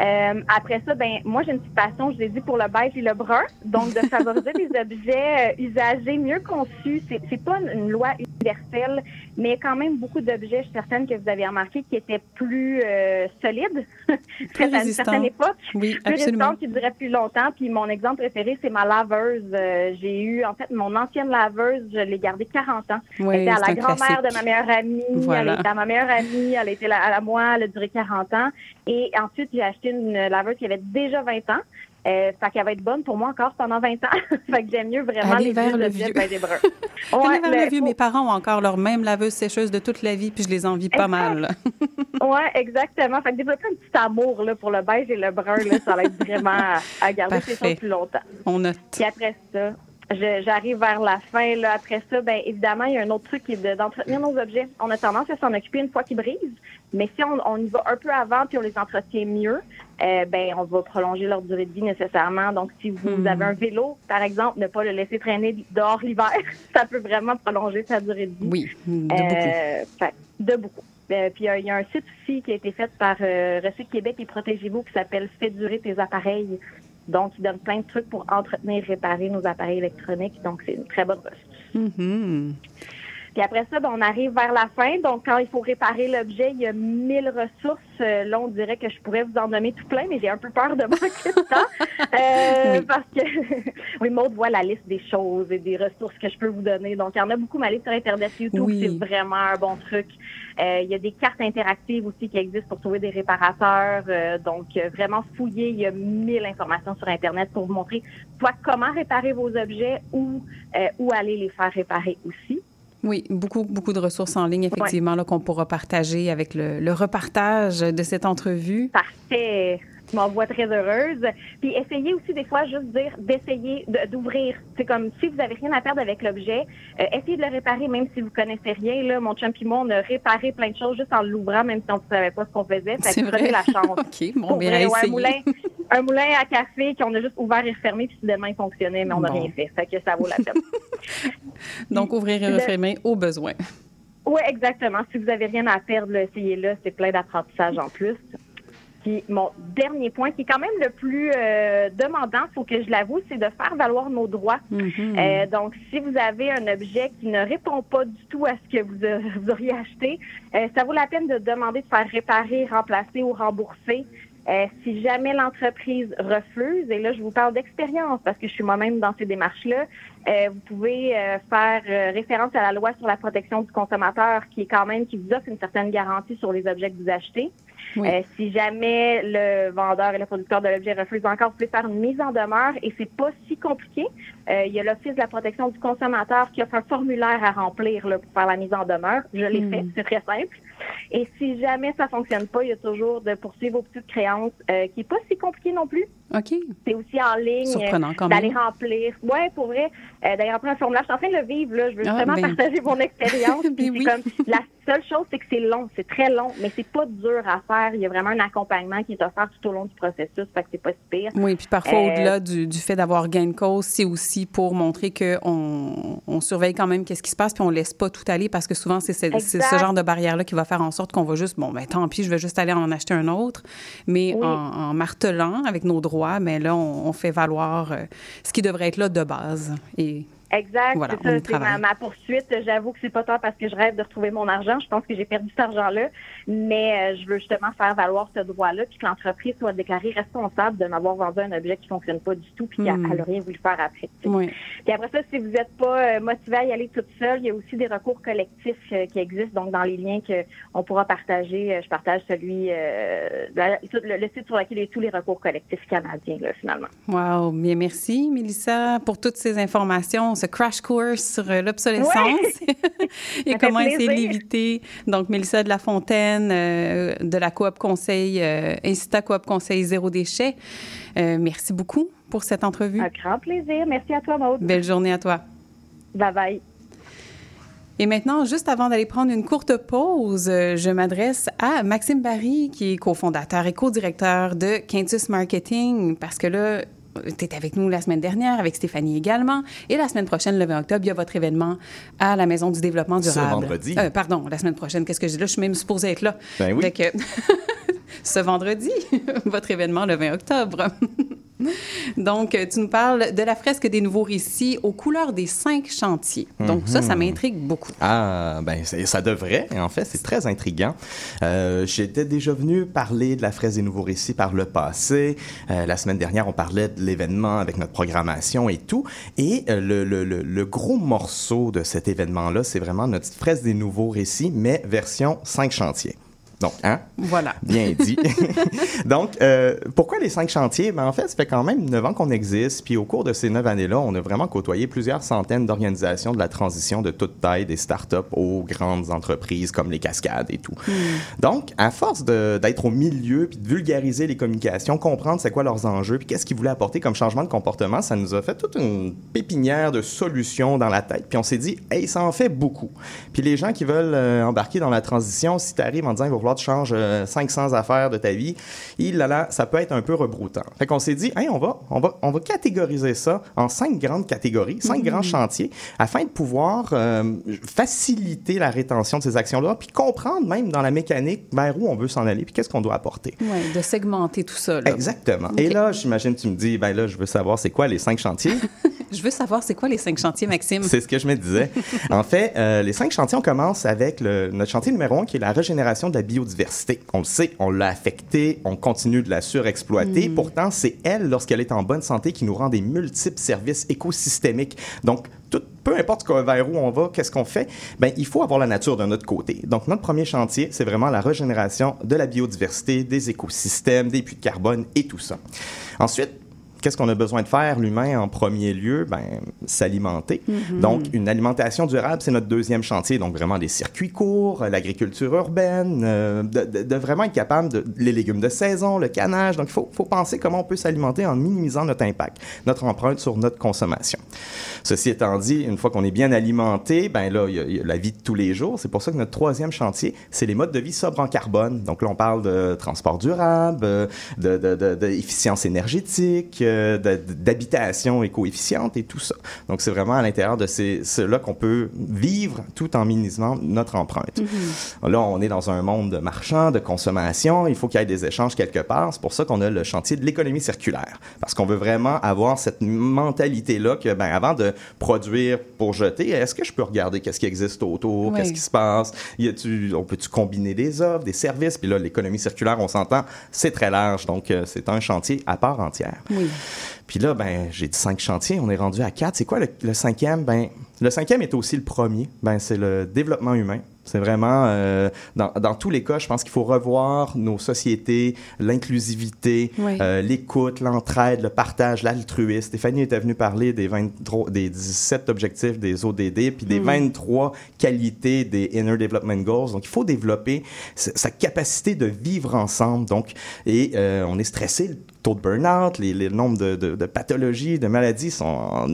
Euh, après ça, ben moi j'ai une petite passion, je l'ai dit pour le beige et le brun, donc de favoriser des objets euh, usagés mieux conçus. C'est c'est pas une, une loi universelle, mais quand même beaucoup d'objets, je suis certaine que vous avez remarqué, qui étaient plus euh, solides Plus à une certaine époque Oui, plus absolument. qui durait plus longtemps. Puis mon exemple préféré, c'est ma laveuse. Euh, j'ai eu, en fait, mon ancienne laveuse, je l'ai gardée 40 ans. Oui, elle était à la grand-mère de ma meilleure amie. Voilà. Elle était à ma meilleure amie. Elle était à moi. Elle a duré 40 ans. Et ensuite, j'ai acheté une laveuse qui avait déjà 20 ans. Euh, fait qu'elle va être bonne pour moi encore pendant 20 ans. fait que j'aime mieux vraiment Allez les vers le vieux. Allez Ouais, vers le- vieux, faut- mes parents ont encore leur même laveuse sécheuse de toute la vie, puis je les envie pas Exact. mal. Ouais, exactement. Fait que développer un petit amour là, pour le beige et le brun, là, ça va être vraiment à, à garder Parfait. choses plus longtemps. On note. Puis après ça, j'arrive vers la fin. Là. Après ça, ben évidemment, il y a un autre truc qui est de- d'entretenir nos objets. On a tendance à s'en occuper une fois qu'ils brisent, mais si on, on y va un peu avant puis on les entretient mieux, euh, ben on va prolonger leur durée de vie nécessairement. Donc, si vous Hmm. avez un vélo, par exemple, ne pas le laisser traîner dehors l'hiver, ça peut vraiment prolonger sa durée de vie. Oui, de beaucoup. Euh, fait, de beaucoup. Euh, puis euh, il y a un site aussi qui a été fait par Recycle Québec et Protégez-vous qui s'appelle Fais durer tes appareils. Donc, il donne plein de trucs pour entretenir et réparer nos appareils électroniques. Donc, c'est une très bonne ressource. Mhm. Puis après ça, ben, on arrive vers la fin. Donc, quand il faut réparer l'objet, il y a 1000 ressources. Euh, là, on dirait que je pourrais vous en nommer tout plein, mais j'ai un peu peur de manquer de temps. Euh, Parce que, oui, Maud voit la liste des choses et des ressources que je peux vous donner. Donc, il y en a beaucoup. Ma liste sur Internet, YouTube, Oui. c'est vraiment un bon truc. Euh, il y a des cartes interactives aussi qui existent pour trouver des réparateurs. Euh, donc, euh, vraiment fouiller. Il y a mille informations sur Internet pour vous montrer soit comment réparer vos objets ou euh, où aller les faire réparer aussi. Oui, beaucoup, beaucoup de ressources en ligne, effectivement, là, qu'on pourra partager avec le, le repartage de cette entrevue. Parfait. Tu m'envoies très heureuse. Puis essayez aussi des fois juste dire d'essayer de- d'ouvrir. C'est comme si vous avez rien à perdre avec l'objet, euh, essayez de le réparer même si vous connaissez rien. Là, mon chum et moi, on a réparé plein de choses juste en l'ouvrant, même si on ne savait pas ce qu'on faisait. Fait C'est vrai. la chance. OK, bon, bien ouais, un moulin, un moulin à café qu'on a juste ouvert et refermé, puis soudainement il fonctionnait, mais on n'a Bon. rien fait. Fait que ça vaut la peine. Donc, ouvrir et Le- refermer au besoin. Oui, exactement. Si vous avez rien à perdre, essayez-le. C'est plein d'apprentissage en plus. Puis mon dernier point, qui est quand même le plus euh, demandant, faut que je l'avoue, c'est de faire valoir nos droits. Mhm. Euh, donc, si vous avez un objet qui ne répond pas du tout à ce que vous, a- vous auriez acheté, euh, ça vaut la peine de demander de faire réparer, remplacer ou rembourser. Euh, si jamais l'entreprise refuse, et là je vous parle d'expérience parce que je suis moi-même dans ces démarches-là, euh, vous pouvez euh, faire euh, référence à la loi sur la protection du consommateur qui est quand même qui vous offre une certaine garantie sur les objets que vous achetez. Oui. Euh, si jamais le vendeur et le producteur de l'objet refusent encore, vous pouvez faire une mise en demeure et c'est pas si compliqué. Euh, il y a l'Office de la protection du consommateur qui offre un formulaire à remplir là, pour faire la mise en demeure. Je l'ai Hmm. fait, c'est très simple. Et si jamais ça fonctionne pas, il y a toujours de poursuivre vos petites créances, euh, qui est pas si compliqué non plus. OK. C'est aussi en ligne. D'aller remplir. Ouais, pour vrai. Euh, D'aller remplir un formulaire. Je suis en train de le vivre, là. Je veux Ah, vraiment ben. partager mon expérience. Ben Puis oui. c'est comme, la seule chose, c'est que c'est long. C'est très long, mais c'est pas dur à faire. Il y a vraiment un accompagnement qui est offert tout au long du processus. Fait que c'est pas si pire. Oui, puis parfois, Euh, au-delà du, du fait d'avoir gain de cause, c'est aussi pour montrer qu'on on surveille quand même qu'est-ce qui se passe, puis on laisse pas tout aller, parce que souvent, c'est ce, c'est ce genre de barrière-là qui va faire en sorte qu'on va juste, bon, ben tant pis, je vais juste aller en acheter un autre. Mais Oui. en, en martelant avec nos droits, ben là, on, on fait valoir euh, ce qui devrait être là de base. Et Exact, Voilà, c'est ça. C'est ma, ma poursuite. J'avoue que c'est pas tant parce que je rêve de retrouver mon argent. Je pense que j'ai perdu cet argent-là. Mais euh, je veux justement faire valoir ce droit-là, puis que l'entreprise soit déclarée responsable de m'avoir vendu un objet qui fonctionne pas du tout, puis qu'elle Hmm. n'a rien voulu faire après. tu sais. oui. Puis après ça, si vous n'êtes pas euh, motivé à y aller toute seule, il y a aussi des recours collectifs euh, qui existent. Donc, dans les liens que on pourra partager, je partage celui, euh, le, le site sur lequel il y a tous les recours collectifs canadiens, là, finalement. Wow, bien merci, Mélissa, pour toutes ces informations, ce crash course sur l'obsolescence et comment essayer de l'éviter. Donc, Mélissa de La Fontaine, euh, de la Coop Conseil, euh, Incita Coop Conseil Zéro Déchet. Euh, merci beaucoup pour cette entrevue. Un grand plaisir. Merci à toi, Maud. Belle journée à toi. Bye bye. Et maintenant, juste avant d'aller prendre une courte pause, je m'adresse à Maxime Barry, qui est cofondateur et co-directeur de Quintus Marketing, parce que là, tu es avec nous la semaine dernière, avec Stéphanie également. Et la semaine prochaine, le 20 octobre, il y a votre événement à la Maison du développement Ce durable. vendredi. Euh, pardon, la semaine prochaine, qu'est-ce que je dis là? Je suis même supposée être là. Ben oui. Fait que- ce vendredi, votre événement le 20 octobre. Donc, tu nous parles de la fresque des nouveaux récits aux couleurs des cinq chantiers. Donc, ça, Mhm. ça m'intrigue beaucoup. Ah, ben ça devrait. En fait, c'est très intriguant. Euh, J'étais déjà venu parler de la fraise des nouveaux récits par le passé. Euh, la semaine dernière, on parlait de l'événement avec notre programmation et tout. Et euh, le, le- le- le gros morceau de cet événement-là, c'est vraiment notre fraise des nouveaux récits, mais version 5 chantiers. Donc, hein? Voilà. Bien dit. Donc, euh, pourquoi les cinq chantiers? Ben, en fait, ça fait quand même neuf ans qu'on existe. Puis au cours de ces neuf années-là, on a vraiment côtoyé plusieurs centaines d'organisations de la transition de toute taille, des startups aux grandes entreprises comme les cascades et tout. Donc, à force d'être au milieu, puis de vulgariser les communications, comprendre c'est quoi leurs enjeux, puis qu'est-ce qu'ils voulaient apporter comme changement de comportement, ça nous a fait toute une pépinière de solutions dans la tête. Puis on s'est dit, hey, ça en fait beaucoup. Puis les gens qui veulent euh, embarquer dans la transition, si tu arrives en disant, falloir que tu changes euh, 500 affaires de ta vie, il là, là, ça peut être un peu rebroutant. Fait qu'on s'est dit, hey, on va, on va, on va catégoriser ça en cinq grandes catégories, cinq grands chantiers, afin de pouvoir euh, faciliter la rétention de ces actions-là, puis comprendre même dans la mécanique vers où on veut s'en aller, puis qu'est-ce qu'on doit apporter. Oui, de segmenter tout ça. Là. Exactement. Et là, j'imagine, tu me dis, ben là, je veux savoir c'est quoi les cinq chantiers. Je veux savoir, c'est quoi les cinq chantiers, Maxime? C'est ce que je me disais. en fait, euh, les cinq chantiers, on commence avec le, notre chantier numéro un, qui est la régénération de la biodiversité. On le sait, on l'a affectée, on continue de la surexploiter. Mm. Pourtant, c'est elle, lorsqu'elle est en bonne santé, qui nous rend des multiples services écosystémiques. Donc, tout, peu importe vers où on va, qu'est-ce qu'on fait, ben, il faut avoir la nature de notre côté. Donc, notre premier chantier, c'est vraiment la régénération de la biodiversité, des écosystèmes, des puits de carbone et tout ça. Ensuite, Qu'est-ce qu'on a besoin de faire, l'humain, en premier lieu? Ben, s'alimenter. Donc, une alimentation durable, c'est notre deuxième chantier. Donc, vraiment des circuits courts, euh, l'agriculture urbaine, euh, de, de- de vraiment être capable de les légumes de saison, le canage. Donc, il faut, faut penser comment on peut s'alimenter en minimisant notre impact, notre empreinte sur notre consommation. Ceci étant dit, une fois qu'on est bien alimenté, ben là, il y, a- il y a la vie de tous les jours. C'est pour ça que notre troisième chantier, c'est les modes de vie sobres en carbone. Donc là, on parle de transport durable, euh, de, de, énergétique, euh, d'habitation éco-efficiente et tout ça. Donc c'est vraiment à l'intérieur de ces, ceux-là qu'on peut vivre tout en minimisant notre empreinte. Là, on est dans un monde de marchand, de consommation. Il faut qu'il y ait des échanges quelque part. C'est pour ça qu'on a le chantier de l'économie circulaire. Parce qu'on veut vraiment avoir cette mentalité-là que, ben, avant de produire pour jeter, est-ce que je peux regarder qu'est-ce qui existe autour, Oui. qu'est-ce qui se passe? Y on peut-tu combiner des offres, des services? Puis là, l'économie circulaire, on s'entend, c'est très large. Donc, euh, c'est un chantier à part entière. Oui. Puis là, ben, j'ai dit cinq chantiers, on est rendu à quatre. C'est quoi le, le cinquième? Ben, le cinquième est aussi le premier. Ben, c'est le développement humain. C'est vraiment, euh, dans, dans tous les cas, je pense qu'il faut revoir nos sociétés, l'inclusivité, Oui. euh, l'écoute, l'entraide, le partage, l'altruisme. Stéphanie était venue parler des, 23, des 17 objectifs des ODD, puis des 23 qualités des Inner Development Goals. Donc, il faut développer sa capacité de vivre ensemble. Donc, et euh, on est stressé, taux de burn-out, les, les nombres de, de- de pathologies, de maladies sont en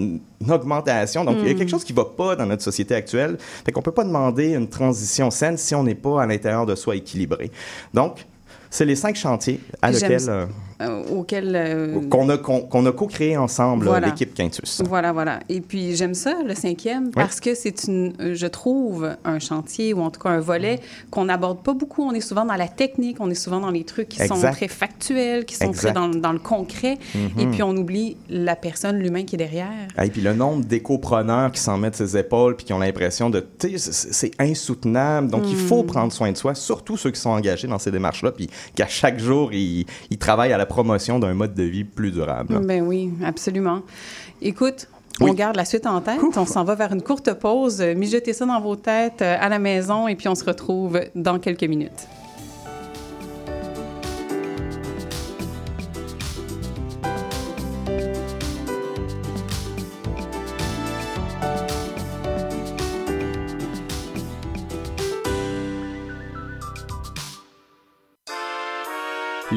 augmentation. Donc, il y a quelque chose qui va pas dans notre société actuelle. Fait qu'on peut pas demander une transition saine si on n'est pas à l'intérieur de soi équilibré. Donc, c'est les cinq chantiers à lesquels auquel... euh, qu'on a, qu'on, a co-créé ensemble, Voilà. l'équipe Quintus. Voilà, voilà. Et puis j'aime ça, le cinquième, parce que c'est une, euh, je trouve, un chantier ou en tout cas un volet qu'on n'aborde pas beaucoup. On est souvent dans la technique, on est souvent dans les trucs qui sont très factuels, qui sont Exact. très dans, dans le concret. Et puis on oublie la personne, l'humain qui est derrière. Et puis le nombre d'éco-preneurs qui s'en mettent ses épaules puis qui ont l'impression de, c'est insoutenable. Donc il faut prendre soin de soi, surtout ceux qui sont engagés dans ces démarches-là, puis qu'à chaque jour ils, ils travaillent à la promotion d'un mode de vie plus durable. là. Ben oui, absolument. Écoute, Oui. on garde la suite en tête. On s'en va vers une courte pause. Mijotez ça dans vos têtes euh, à la maison et puis on se retrouve dans quelques minutes.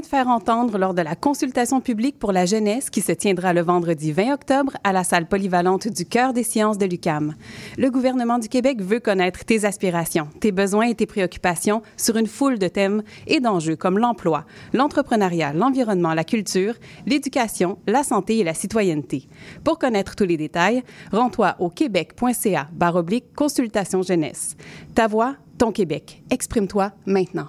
De faire entendre lors de la consultation publique pour la jeunesse qui se tiendra le vendredi 20 octobre à la salle polyvalente du Cœur des sciences de l'UCAM. Le gouvernement du Québec veut connaître tes aspirations, tes besoins et tes préoccupations sur une foule de thèmes et d'enjeux comme l'emploi, l'entrepreneuriat, l'environnement, la culture, l'éducation, la santé et la citoyenneté. Pour connaître tous les détails, rends-toi au québec.ca consultation jeunesse. Ta voix, ton Québec. Exprime-toi maintenant.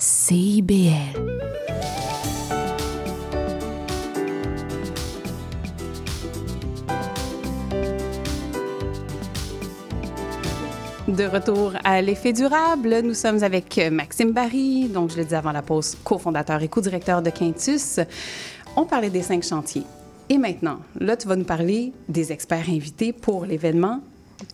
CIBL. De retour à l'effet durable, nous sommes avec Maxime Barry, donc je le disais avant la pause, cofondateur et co-directeur de Quintus. On parlait des cinq chantiers. Et maintenant, là, tu vas nous parler des experts invités pour l'événement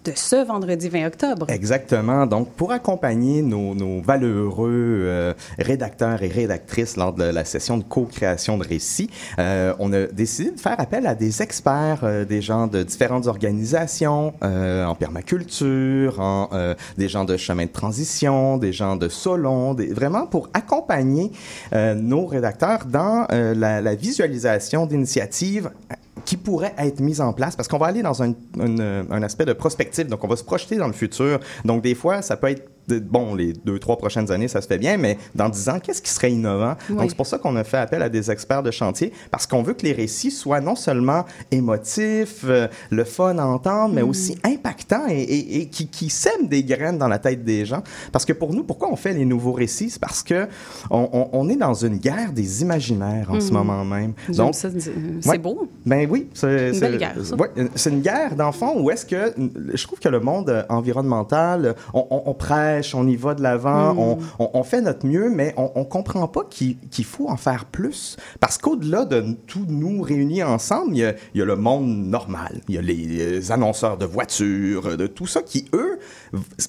de ce vendredi 20 octobre. Exactement. Donc, pour accompagner nos, valeureux euh, rédacteurs et rédactrices lors de la session de co-création de récits, euh, on a décidé de faire appel à des experts, euh, des gens de différentes organisations en permaculture, des gens de chemin de transition, des gens de Solon, vraiment pour accompagner nos rédacteurs dans la visualisation d'initiatives qui pourraient être mises en place parce qu'on va aller dans un, un, un aspect de prospective, donc on va se projeter dans le futur. Donc des fois, ça peut être bon, les deux, trois prochaines années, ça se fait bien, mais dans dix ans, qu'est-ce qui serait innovant? Oui. Donc, c'est pour ça qu'on a fait appel à des experts de chantier, parce qu'on veut que les récits soient non seulement émotifs, euh, le fun à entendre, mais Mm. aussi impactants et, et- et qui, qui sèment des graines dans la tête des gens. Parce que pour nous, pourquoi on fait les nouveaux récits? C'est parce que on, on- on est dans une guerre des imaginaires en ce Mm. moment même. Euh, c'est Ouais. beau. Ben oui, c'est Une belle guerre, ouais, c'est une guerre dans le fond où est-ce que je trouve que le monde euh, environnemental, euh, on, on- on on y va de l'avant, Mm. on, on- on fait notre mieux, mais on, on comprend pas qu'il faut en faire plus parce qu'au-delà de tous nous réunis ensemble, il y, a, il y a le monde normal, il y a les, annonceurs de voitures, de tout ça qui eux,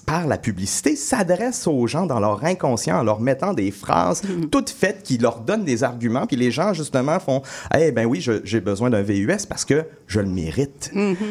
par la publicité, s'adressent aux gens dans leur inconscient en leur mettant des phrases Mm. toutes faites qui leur donnent des arguments, puis les gens justement font, eh ben oui, j'ai besoin d'un VUS parce que je le mérite.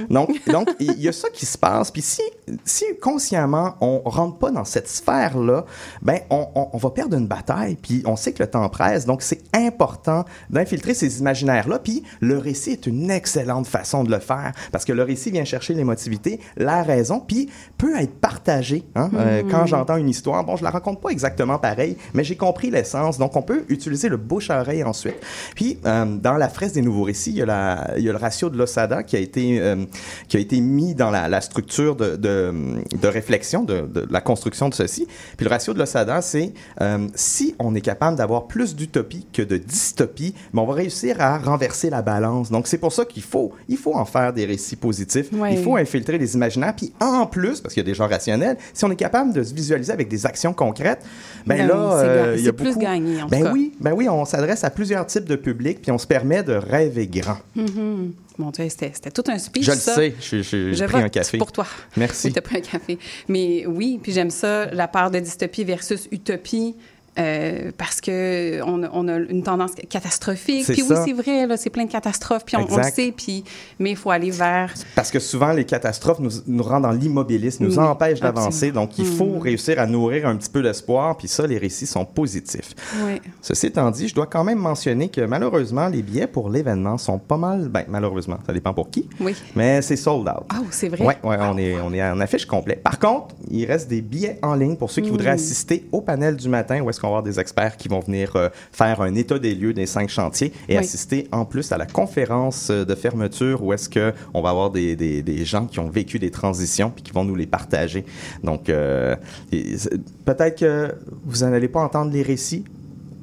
Donc, donc il y a ça qui se passe. Puis si, si consciemment on rentre pas dans cette sphère-là, ben on, on- on va perdre une bataille. Puis on sait que le temps presse. Donc c'est important d'infiltrer ces imaginaires-là. Puis le récit est une excellente façon de le faire parce que le récit vient chercher l'émotivité, la raison, puis peut être partagé. hein. Euh, Mhm. quand j'entends une histoire, bon, je la raconte pas exactement pareil, mais j'ai compris l'essence. Donc on peut utiliser le bouche à oreille ensuite. Puis euh, dans la fresque des nouveaux récits, il y a, la, il y a le ratio de l'OSADA qui a été euh, qui a été mis dans la, la structure de, de, de réflexion de, de la construction de ceci. Puis le ratio de l'OSADA, c'est euh, si on est capable d'avoir plus d'utopie que de dystopie, mais on va réussir à renverser la balance. Donc c'est pour ça qu'il faut il faut en faire des récits positifs. Il faut infiltrer les imaginaires. Puis en plus, parce qu'il y a des gens rationnels, si on est capable de se visualiser avec des actions concrètes, ben, Ben là, euh, il y a c'est plus beaucoup. gagné, en tout ben cas. oui, ben oui, on s'adresse à plusieurs types de publics, puis on se permet de rêver grand. Mhm. Mon Dieu, c'était tout un speech, Je le ça. sais, je- je- j'ai Je pris un café. pour toi. Merci. Oui, t'as pris un café. Mais oui, puis j'aime ça, la part de dystopie versus utopie. Euh, parce que on, a- on a une tendance catastrophique. Puis oui, c'est vrai, c'est plein de catastrophes. Puis on, on le sait. Puis mais il faut aller vers. Parce que souvent, les catastrophes nous, nous rendent dans l'immobilisme, nous Oui, empêchent d'avancer. Donc, il faut Mhm. réussir à nourrir un petit peu d'espoir. Puis ça, les récits sont positifs. Oui. Ceci étant dit, je dois quand même mentionner que malheureusement, les billets pour l'événement sont pas mal. Ben, malheureusement, ça dépend pour qui. Oui. Mais c'est sold out. Ah, c'est vrai? Ouais, ouais, on est, on est en affiche complet. Par contre, il reste des billets en ligne pour ceux qui Mm. voudraient assister au panel du matin où est-ce qu'on va avoir des experts qui vont venir euh, faire un état des lieux des cinq chantiers et Oui. assister en plus à la conférence euh, de fermeture où est-ce que on va avoir des, des, des gens qui ont vécu des transitions puis qui vont nous les partager. Donc, euh, peut-être que vous n'allez pas entendre les récits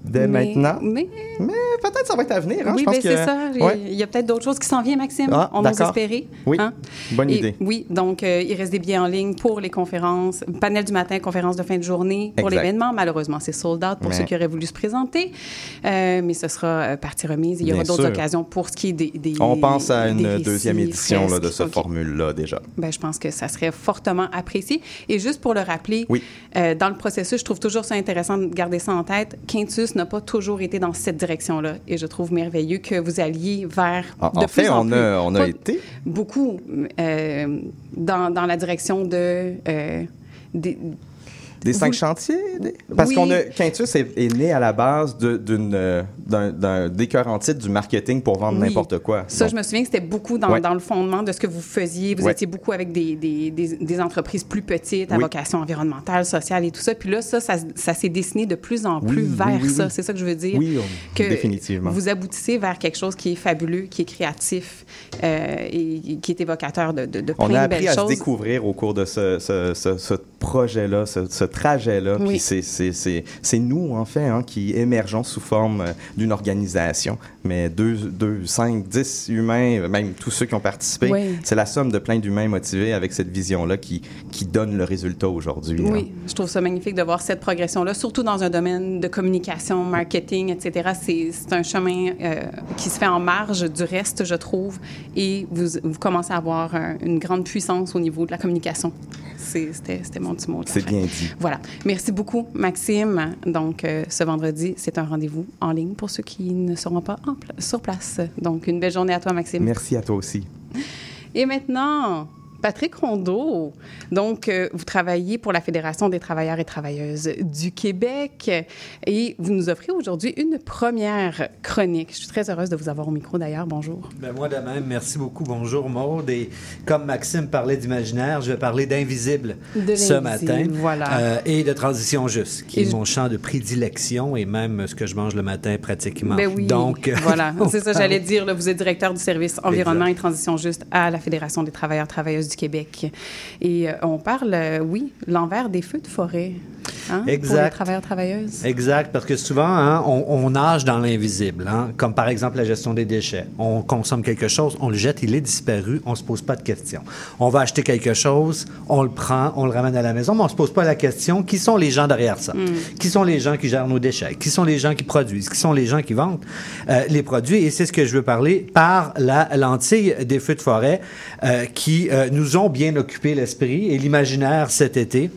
dès Mais- maintenant, Mais mais peut-être ça va être à venir. hein. oui, ben, c'est ça. Il y a- Ouais. Il y a peut-être d'autres choses qui s'en viennent, Maxime. Ah, on ose espérer. Oui, Hein? bonne Et idée. Oui, donc euh, il reste des billets en ligne pour les conférences, panel du matin, conférence de fin de journée pour l'événement. Malheureusement, c'est sold out pour Mais- ceux qui auraient voulu se présenter, Euh, mais ce sera euh, partie remise. Il y aura d'autres occasions pour ce qui est des. des On pense à une récits, deuxième édition là, de fresques. ce OK. formule-là déjà. Ben, je pense que ça serait fortement apprécié. Et juste pour le rappeler, Oui. euh, dans le processus, je trouve toujours ça intéressant de garder ça en tête. Quintus n'a pas toujours été dans cette direction-là. Et je trouve merveilleux que vous alliez vers. En, de en plus fait, en on plus, a, on a pas été. beaucoup euh, dans, dans la direction de. euh, des- Des cinq Vous- chantiers? des- Parce Oui. qu'on a. Quintus est, est né à la base de- d'une, euh, d'un, décœur en titre du marketing pour vendre Oui. n'importe quoi. Ça, Donc, je me souviens que c'était beaucoup dans, Ouais. dans le fondement de ce que vous faisiez. Vous Ouais. étiez beaucoup avec des, des, des, des entreprises plus petites, à Oui. vocation environnementale, sociale et tout ça. Puis là, ça, ça, ça s'est dessiné de plus en plus Oui, oui, vers oui, ça. C'est ça que je veux dire. Oui, on- que définitivement. Vous aboutissez vers quelque chose qui est fabuleux, qui est créatif euh, et qui est évocateur de, de, de plein on a de appris belles à choses. se découvrir au cours de ce, ce, ce- ce projet-là, ce, ce trajet-là. Oui. C'est- nous, en fait, hein, qui émergeons sous forme euh, d'une organisation. Mais deux, deux, cinq, dix humains, euh, même tous ceux qui ont participé, Oui. c'est la somme de plein d'humains motivés avec cette vision-là qui, qui donne le résultat aujourd'hui. hein. Oui, je trouve ça magnifique de voir cette progression-là, surtout dans un domaine de communication, marketing, etc. C'est un chemin euh, qui se fait en marge du reste, je trouve, et vous, vous commencez à avoir un- une grande puissance au niveau de la communication. C'était mon petit mot. C'est bien dit. Voilà. Merci beaucoup, Maxime. Donc, euh, ce vendredi, c'est un rendez-vous en ligne pour ceux qui ne seront pas en pla- sur place. Donc, une belle journée à toi, Maxime. Merci à toi aussi. Et maintenant, Patrick Rondeau. Donc, euh, vous travaillez pour la Fédération des travailleurs et travailleuses du Québec et vous nous offrez aujourd'hui une première chronique. Je suis très heureuse de vous avoir au micro d'ailleurs. Bonjour. Ben, moi de même, merci beaucoup. Bonjour Maude. Et comme Maxime parlait d'imaginaire, je vais parler d'invisible ce matin. voilà. Euh, et de transition juste, qui Et est je- mon champ de prédilection et même ce que je mange le matin pratiquement. Ben oui. Donc, euh, voilà, c'est ça, j'allais dire. là, vous êtes directeur du service environnement et transition juste à la Fédération des travailleurs et travailleuses du Québec. Et euh, on parle, euh, oui, l'envers des feux de forêt. hein, Pour les Exact. travailleurs travailleuses. Exact, parce que souvent, hein, on, on nage dans l'invisible, hein, comme par exemple la gestion des déchets. On consomme quelque chose, on le jette, il est disparu, on ne se pose pas de questions. On va acheter quelque chose, on le prend, on le ramène à la maison, mais on ne se pose pas la question qui sont les gens derrière ça? Qui sont les gens qui gèrent nos déchets? Qui sont les gens qui produisent? Qui sont les gens qui vendent euh, les produits? Et c'est ce que je veux parler par la lentille des feux de forêt euh, qui euh, nous ont bien occupé l'esprit et l'imaginaire cet été.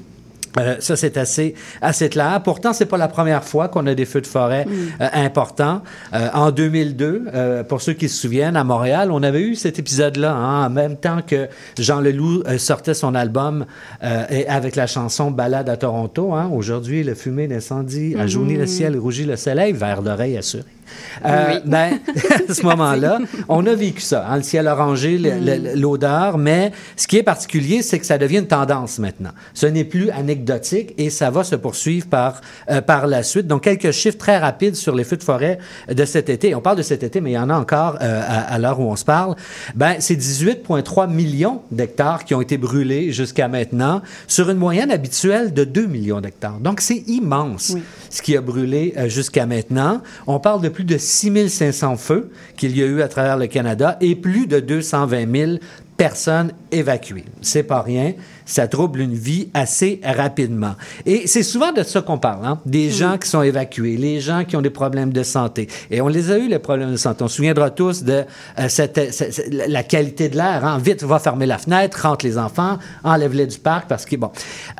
Euh, ça, c'est assez, assez clair. Pourtant, c'est pas la première fois qu'on a des feux de forêt euh, importants. Euh, en 2002, euh, pour ceux qui se souviennent, à Montréal, on avait eu cet épisode-là, hein, en même temps que Jean Leloup sortait son album et avec la chanson Balade à Toronto. Hein, Aujourd'hui, le fumée d'incendie a jauni le ciel, rougit le soleil, vers d'oreille assuré. Euh, Oui. ben, à ce moment-là, on a vécu ça, hein, le ciel orangé, le- l'odeur, mais ce qui est particulier, c'est que ça devient une tendance maintenant. Ce n'est plus anecdotique et ça va se poursuivre par, euh, par la suite. Donc, quelques chiffres très rapides sur les feux de forêt de cet été. On parle de cet été, mais il y en a encore euh, à, à l'heure où on se parle. Ben, c'est 18,3 millions d'hectares qui ont été brûlés jusqu'à maintenant sur une moyenne habituelle de 2 millions d'hectares. Donc, c'est immense ce qui a brûlé jusqu'à maintenant. On parle de plus de 6500 feux qu'il y a eu à travers le Canada et plus de 220 000 personnes évacuées. C'est pas rien. Ça trouble une vie assez rapidement. Et c'est souvent de ça qu'on parle, hein? Des gens qui sont évacués, les gens qui ont des problèmes de santé. Et on les a eu, les problèmes de santé. On se souviendra tous de euh, cette- cette- la qualité de l'air. Hein? Vite, va fermer la fenêtre, rentre les enfants, enlève-les du parc parce que, bon.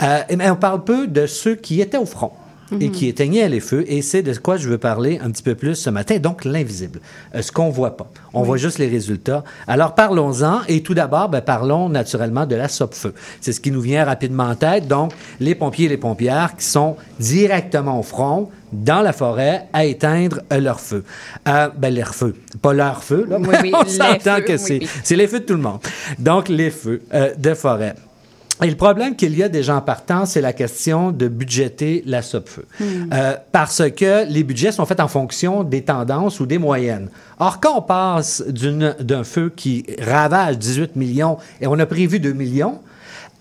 Euh, mais on parle peu de ceux qui étaient au front et qui éteignaient les feux. Et c'est de quoi je veux parler un petit peu plus ce matin. Donc, l'invisible. Euh, ce qu'on voit pas. On voit juste les résultats. Alors, parlons-en. Et tout d'abord, ben, parlons naturellement de la SOP-feu. C'est ce qui nous vient rapidement en tête. Donc, les pompiers et les pompières qui sont directement au front, dans la forêt, à éteindre euh, leur feu. Euh, ben, leur feu. Pas leur feu, là. Oui, oui, On s'entend que oui, c'est oui. c'est les feux de tout le monde. Donc, les feux euh, de forêt. Et le problème qu'il y a déjà en partant, c'est la question de budgéter la SOP-feu. Euh, parce que les budgets sont faits en fonction des tendances ou des moyennes. Or, quand on passe d'une- d'un feu qui ravage 18 millions et on a prévu 2 millions,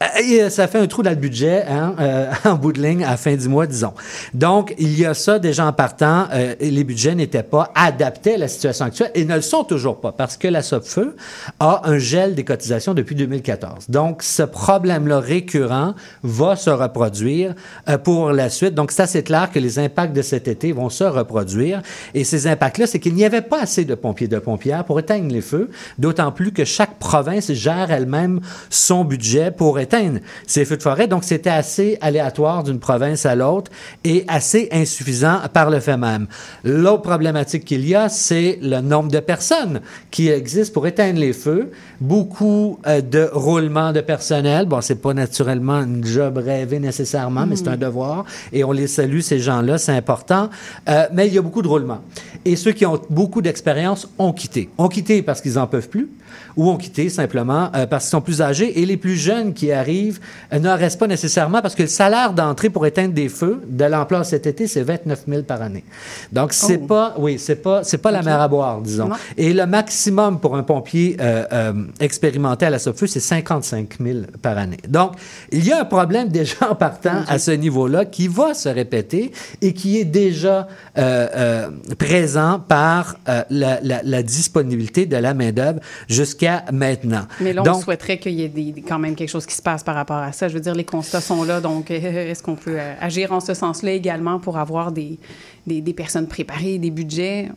et, euh, ça fait un trou dans le budget hein, euh, en bout de ligne à fin du mois, disons. Donc, il y a ça déjà en partant. euh, les budgets n'étaient pas adaptés à la situation actuelle et ne le sont toujours pas parce que la SOPFEU a un gel des cotisations depuis 2014. Donc, ce problème-là récurrent va se reproduire euh, pour la suite. Donc, c'est assez clair que les impacts de cet été vont se reproduire. Et ces impacts-là, c'est qu'il n'y avait pas assez de pompiers de pompières pour éteindre les feux, d'autant plus que chaque province gère elle-même son budget pour éteindre ces feux de forêt. Donc, c'était assez aléatoire d'une province à l'autre et assez insuffisant par le fait même. L'autre problématique qu'il y a, c'est le nombre de personnes qui existent pour éteindre les feux. Beaucoup euh, de roulement de personnel. Bon, c'est pas naturellement une job rêvée nécessairement, mais c'est un devoir. Et on les salue, ces gens-là, c'est important. Euh, mais il y a beaucoup de roulement. Et ceux qui ont beaucoup d'expérience ont quitté. Ont quitté parce qu'ils en peuvent plus ou ont quitté simplement euh, parce qu'ils sont plus âgés. Et les plus jeunes qui arrivent euh, ne restent pas nécessairement parce que le salaire d'entrée pour éteindre des feux de l'emploi cet été, c'est 29 000 par année. Donc, c'est Oh. pas, oui, c'est pas, c'est pas la mer à boire, disons. Non. Et le maximum pour un pompier euh, euh, expérimenté à la SOPFEU, c'est 55 000 par année. Donc, il y a un problème déjà en partant à ce niveau-là qui va se répéter et qui est déjà euh, présent par la, la- la disponibilité de la main-d'œuvre jusqu'à maintenant. Mais là, on Donc, souhaiterait qu'il y ait des- quand même quelque chose qui se passe par rapport à ça. Je veux dire, les constats sont là, donc euh, est-ce qu'on peut euh, agir en ce sens-là également pour avoir des, des, personnes préparées, des budgets?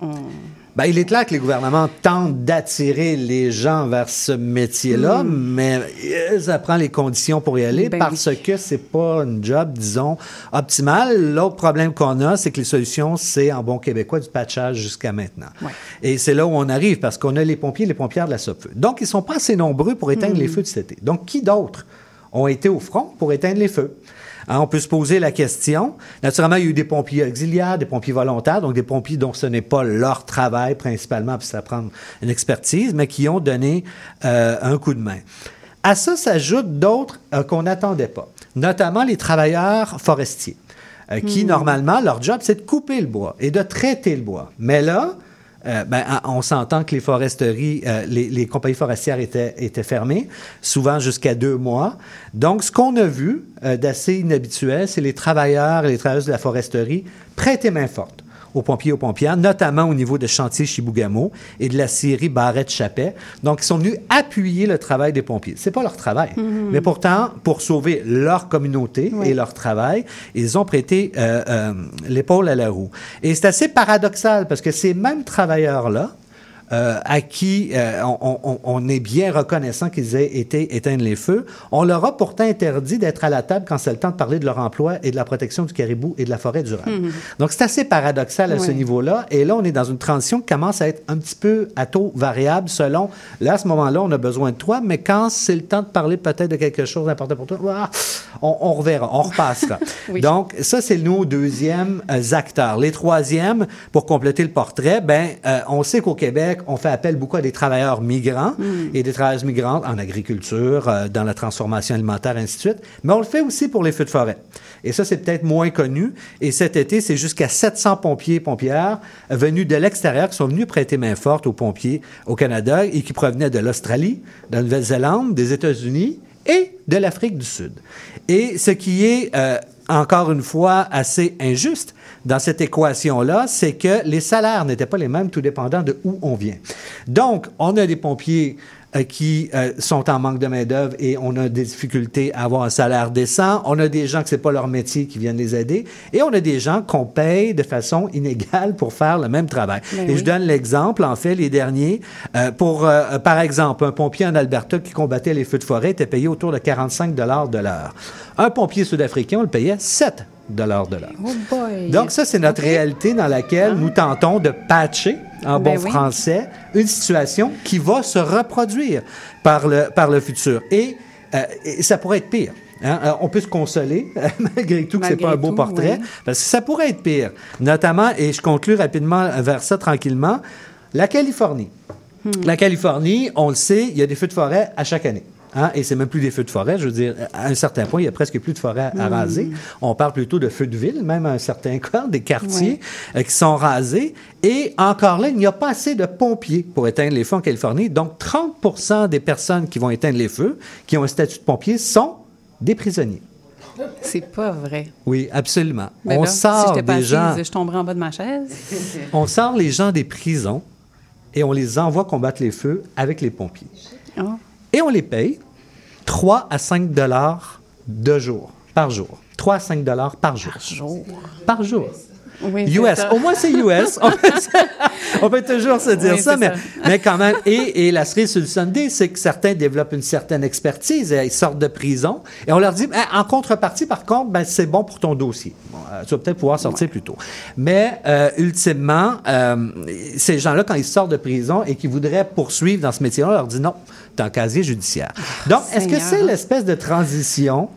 Ben, il est clair que les gouvernements tentent d'attirer les gens vers ce métier-là, Mm. mais euh, ça prend les conditions pour y aller Ben parce que c'est pas un job, disons, optimal. L'autre problème qu'on a, c'est que les solutions, c'est en bon québécois du patchage jusqu'à maintenant. Ouais. Et c'est là où on arrive parce qu'on a les pompiers et les pompières de la SOPFEU. Donc, ils sont pas assez nombreux pour éteindre les feux de cet été. Donc, qui d'autre ont été au front pour éteindre les feux? Hein, on peut se poser la question. Naturellement, il y a eu des pompiers auxiliaires, des pompiers volontaires, donc des pompiers dont ce n'est pas leur travail principalement, puis ça prend une expertise, mais qui ont donné euh, un coup de main. À ça s'ajoutent d'autres euh, qu'on n'attendait pas, notamment les travailleurs forestiers, euh, qui, Hmm. normalement, leur job, c'est de couper le bois et de traiter le bois. Mais là, euh, ben, on s'entend que les foresteries, euh, les, les compagnies forestières étaient, étaient fermées, souvent jusqu'à deux mois. Donc, ce qu'on a vu euh, d'assez inhabituel, c'est les travailleurs et les travailleuses de la foresterie prêter main forte aux pompiers et aux pompières, notamment au niveau de chantier Chibougamau et de la scierie Barrette-Chapet. Donc, ils sont venus appuyer le travail des pompiers. C'est pas leur travail. Mhm. Mais pourtant, pour sauver leur communauté Oui. et leur travail, ils ont prêté euh, euh, l'épaule à la roue. Et c'est assez paradoxal parce que ces mêmes travailleurs-là, euh, à qui euh, on, on- on est bien reconnaissant qu'ils aient été éteindre les feux. On leur a pourtant interdit d'être à la table quand c'est le temps de parler de leur emploi et de la protection du caribou et de la forêt durable. Mhm. Donc, c'est assez paradoxal à ce niveau-là. Et là, on est dans une transition qui commence à être un petit peu à taux variable selon. Là, à ce moment-là, on a besoin de toi, mais quand c'est le temps de parler peut-être de quelque chose d'important pour toi, ah, on, on reverra, on repassera. Oui. Donc, ça, c'est nos deuxièmes euh, acteurs. Les troisièmes, pour compléter le portrait, ben, euh, on sait qu'au Québec, on fait appel beaucoup à des travailleurs migrants Mm. et des travailleuses migrantes en agriculture, euh, dans la transformation alimentaire, ainsi de suite. Mais on le fait aussi pour les feux de forêt. Et ça, c'est peut-être moins connu. Et cet été, c'est jusqu'à 700 pompiers et pompières venus de l'extérieur qui sont venus prêter main forte aux pompiers au Canada et qui provenaient de l'Australie, de la Nouvelle-Zélande, des États-Unis et de l'Afrique du Sud. Et ce qui est, euh, encore une fois, assez injuste dans cette équation-là, c'est que les salaires n'étaient pas les mêmes, tout dépendant de où on vient. Donc, on a des pompiers qui euh, sont en manque de main-d'œuvre et on a des difficultés à avoir un salaire décent. On a des gens que c'est pas leur métier qui viennent les aider. Et on a des gens qu'on paye de façon inégale pour faire le même travail. Ben et oui. je donne l'exemple, en fait, les derniers. euh, pour, euh, par exemple, un pompier en Alberta qui combattait les feux de forêt était payé autour de 45 de l'heure. Un pompier sud-africain, on le payait 7 de l'heure. Oh! Donc, ça, c'est notre réalité dans laquelle nous tentons de patcher, en Ben bon oui. français, une situation qui va se reproduire par le, par le futur. Et, euh, et ça pourrait être pire. hein. Euh, on peut se consoler, malgré tout, que c'est Malgré pas un beau tout, portrait, oui. parce que ça pourrait être pire. Notamment, et je conclue rapidement vers ça tranquillement, la Californie. Hmm. La Californie, on le sait, il y a des feux de forêt à chaque année. Hein? Et c'est même plus des feux de forêt. Je veux dire, à un certain point, il y a presque plus de forêt à Hmm. raser. On parle plutôt de feux de ville, même à un certain cas, des quartiers euh, qui sont rasés. Et encore là, il n'y a pas assez de pompiers pour éteindre les feux en Californie. Donc, 30% des personnes qui vont éteindre les feux, qui ont un statut de pompier, sont des prisonniers. C'est pas vrai. Oui, absolument. On là, sort des assise, gens. je tomberais en bas de ma chaise. On sort les gens des prisons et on les envoie combattre les feux avec les pompiers. Ah. Et on les paye 3 à 5 dollars de jour, par jour. 3 à 5 dollars par jour. Par jour. Par jour. Oui, US. Au moins, c'est US. on, peut, on peut toujours se dire Oui, ça, mais, ça. mais quand même. Et, et la cerise sur le Sunday, c'est que certains développent une certaine expertise et ils sortent de prison. Et on leur dit, Ben, en contrepartie, par contre, ben, c'est bon pour ton dossier. Bon, euh, tu vas peut-être pouvoir sortir plus tôt. Mais euh, ultimement, euh, ces gens-là, quand ils sortent de prison et qui voudraient poursuivre dans ce métier-là, on leur dit non, tu un casier judiciaire. Donc, est-ce que c'est l'espèce de transition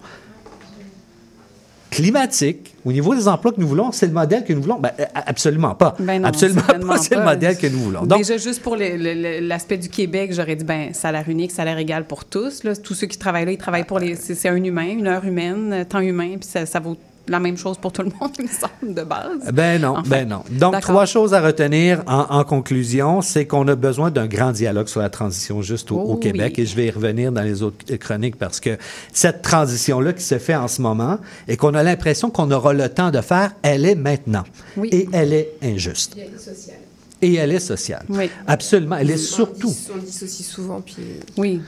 climatique, au niveau des emplois que nous voulons, c'est le modèle que nous voulons? Ben, absolument pas. Ben non, absolument pas, c'est le modèle que nous voulons. Donc, Déjà, juste pour l'aspect du Québec, j'aurais dit, ben, salaire unique, salaire égal pour tous. Là. Tous ceux qui travaillent là, ils travaillent pour les. C'est c'est un humain, une heure humaine, euh, temps humain, puis ça, ça vaut la même chose pour tout le monde, il me semble, de base. Ben non, Enfin, ben non. Donc, trois choses à retenir en, en conclusion, c'est qu'on a besoin d'un grand dialogue sur la transition juste au, Oh au Québec, oui. et je vais y revenir dans les autres chroniques parce que cette transition-là qui se fait en ce moment et qu'on a l'impression qu'on aura le temps de faire, elle est maintenant. Oui. Et elle est injuste. Il y a les sociales. Et elle est sociale. Oui. Absolument. Elle est On surtout. dit- On dit ceci souvent, puis Oui.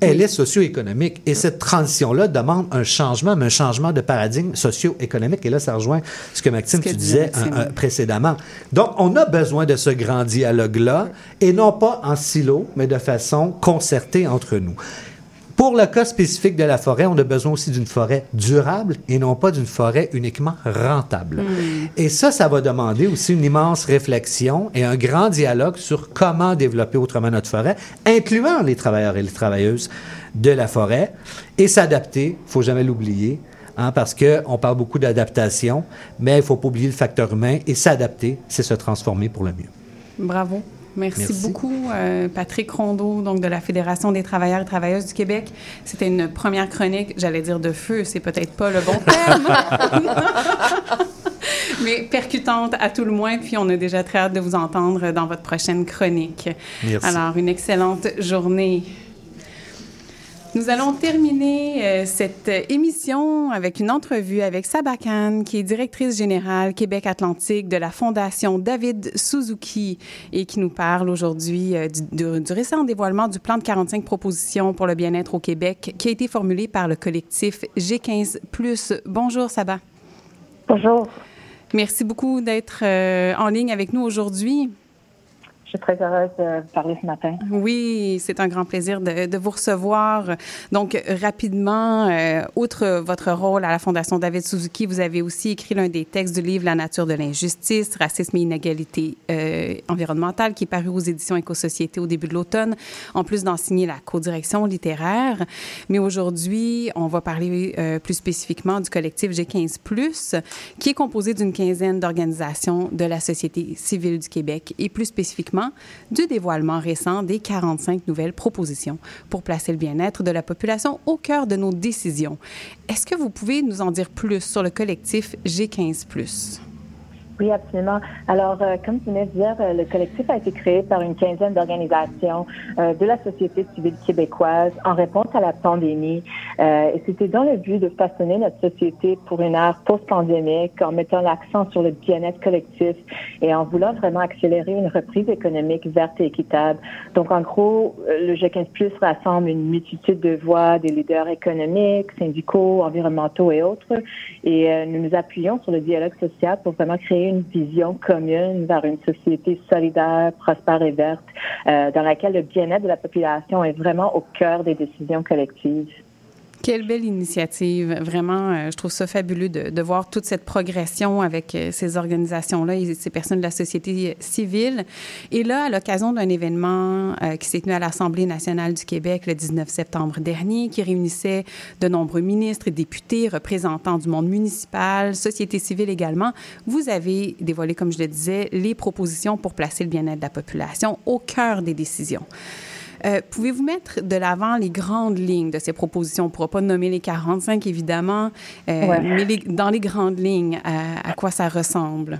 Elle est socio-économique. Et cette transition-là demande un changement, mais un changement de paradigme socio-économique. Et là, ça rejoint ce que Maxime, Ce que tu disait disais Maxime. euh, euh, précédemment. Donc, on a besoin de ce grand dialogue-là, et non pas en silo, mais de façon concertée entre nous. Pour le cas spécifique de la forêt, on a besoin aussi d'une forêt durable et non pas d'une forêt uniquement rentable. Et ça, ça va demander aussi une immense réflexion et un grand dialogue sur comment développer autrement notre forêt, incluant les travailleurs et les travailleuses de la forêt, et s'adapter, il faut jamais l'oublier, hein, parce qu'on parle beaucoup d'adaptation, mais il faut pas oublier le facteur humain, et s'adapter, c'est se transformer pour le mieux. Bravo. Merci, Merci. beaucoup, euh, Patrick Rondeau, donc de la Fédération des travailleurs et travailleuses du Québec. C'était une première chronique, j'allais dire de feu, c'est peut-être pas le bon terme, mais percutante à tout le moins. Puis on a déjà très hâte de vous entendre dans votre prochaine chronique. Merci. Alors, une excellente journée. Nous allons terminer euh, cette émission avec une entrevue avec Saba Khan, qui est directrice générale Québec Atlantique de la Fondation David Suzuki et qui nous parle aujourd'hui euh, du, récent dévoilement du plan de 45 propositions pour le bien-être au Québec qui a été formulé par le collectif G15+. Bonjour Saba. Bonjour. Merci beaucoup d'être euh, en ligne avec nous aujourd'hui. Je suis très heureuse de vous parler ce matin. Oui, c'est un grand plaisir de, de vous recevoir. Donc, rapidement, euh, outre votre rôle à la Fondation David Suzuki, vous avez aussi écrit l'un des textes du livre La nature de l'injustice, racisme et inégalité euh, environnementale, qui est paru aux éditions Éco-Société au début de l'automne, en plus d'enseigner la co-direction littéraire. Mais aujourd'hui, on va parler euh, plus spécifiquement du collectif G15+, qui est composé d'une quinzaine d'organisations de la société civile du Québec et plus spécifiquement du dévoilement récent des 45 nouvelles propositions pour placer le bien-être de la population au cœur de nos décisions. Est-ce que vous pouvez nous en dire plus sur le collectif G15+. Oui, absolument. Alors, euh, comme tu venais de dire, euh, le collectif a été créé par une quinzaine d'organisations euh, de la société civile québécoise en réponse à la pandémie. Et c'était dans le but de façonner notre société pour une ère post-pandémique en mettant l'accent sur le bien-être collectif et en voulant vraiment accélérer une reprise économique verte et équitable. Donc, en gros, le G15 Plus rassemble une multitude de voix des leaders économiques, syndicaux, environnementaux et autres. Et nous nous appuyons sur le dialogue social pour vraiment créer une vision commune vers une société solidaire, prospère et verte, euh, dans laquelle le bien-être de la population est vraiment au cœur des décisions collectives. Quelle belle initiative. Vraiment, euh, je trouve ça fabuleux de, de voir toute cette progression avec euh, ces organisations-là et ces personnes de la société civile. Et là, à l'occasion d'un événement euh, qui s'est tenu à l'Assemblée nationale du Québec le 19 septembre dernier, qui réunissait de nombreux ministres et députés, représentants du monde municipal, société civile également, vous avez dévoilé, comme je le disais, les propositions pour placer le bien-être de la population au cœur des décisions. Euh, Pouvez-vous mettre de l'avant les grandes lignes de ces propositions? On ne pourra pas nommer les 45, évidemment, euh, Ouais. mais les- dans les grandes lignes, à, à quoi ça ressemble?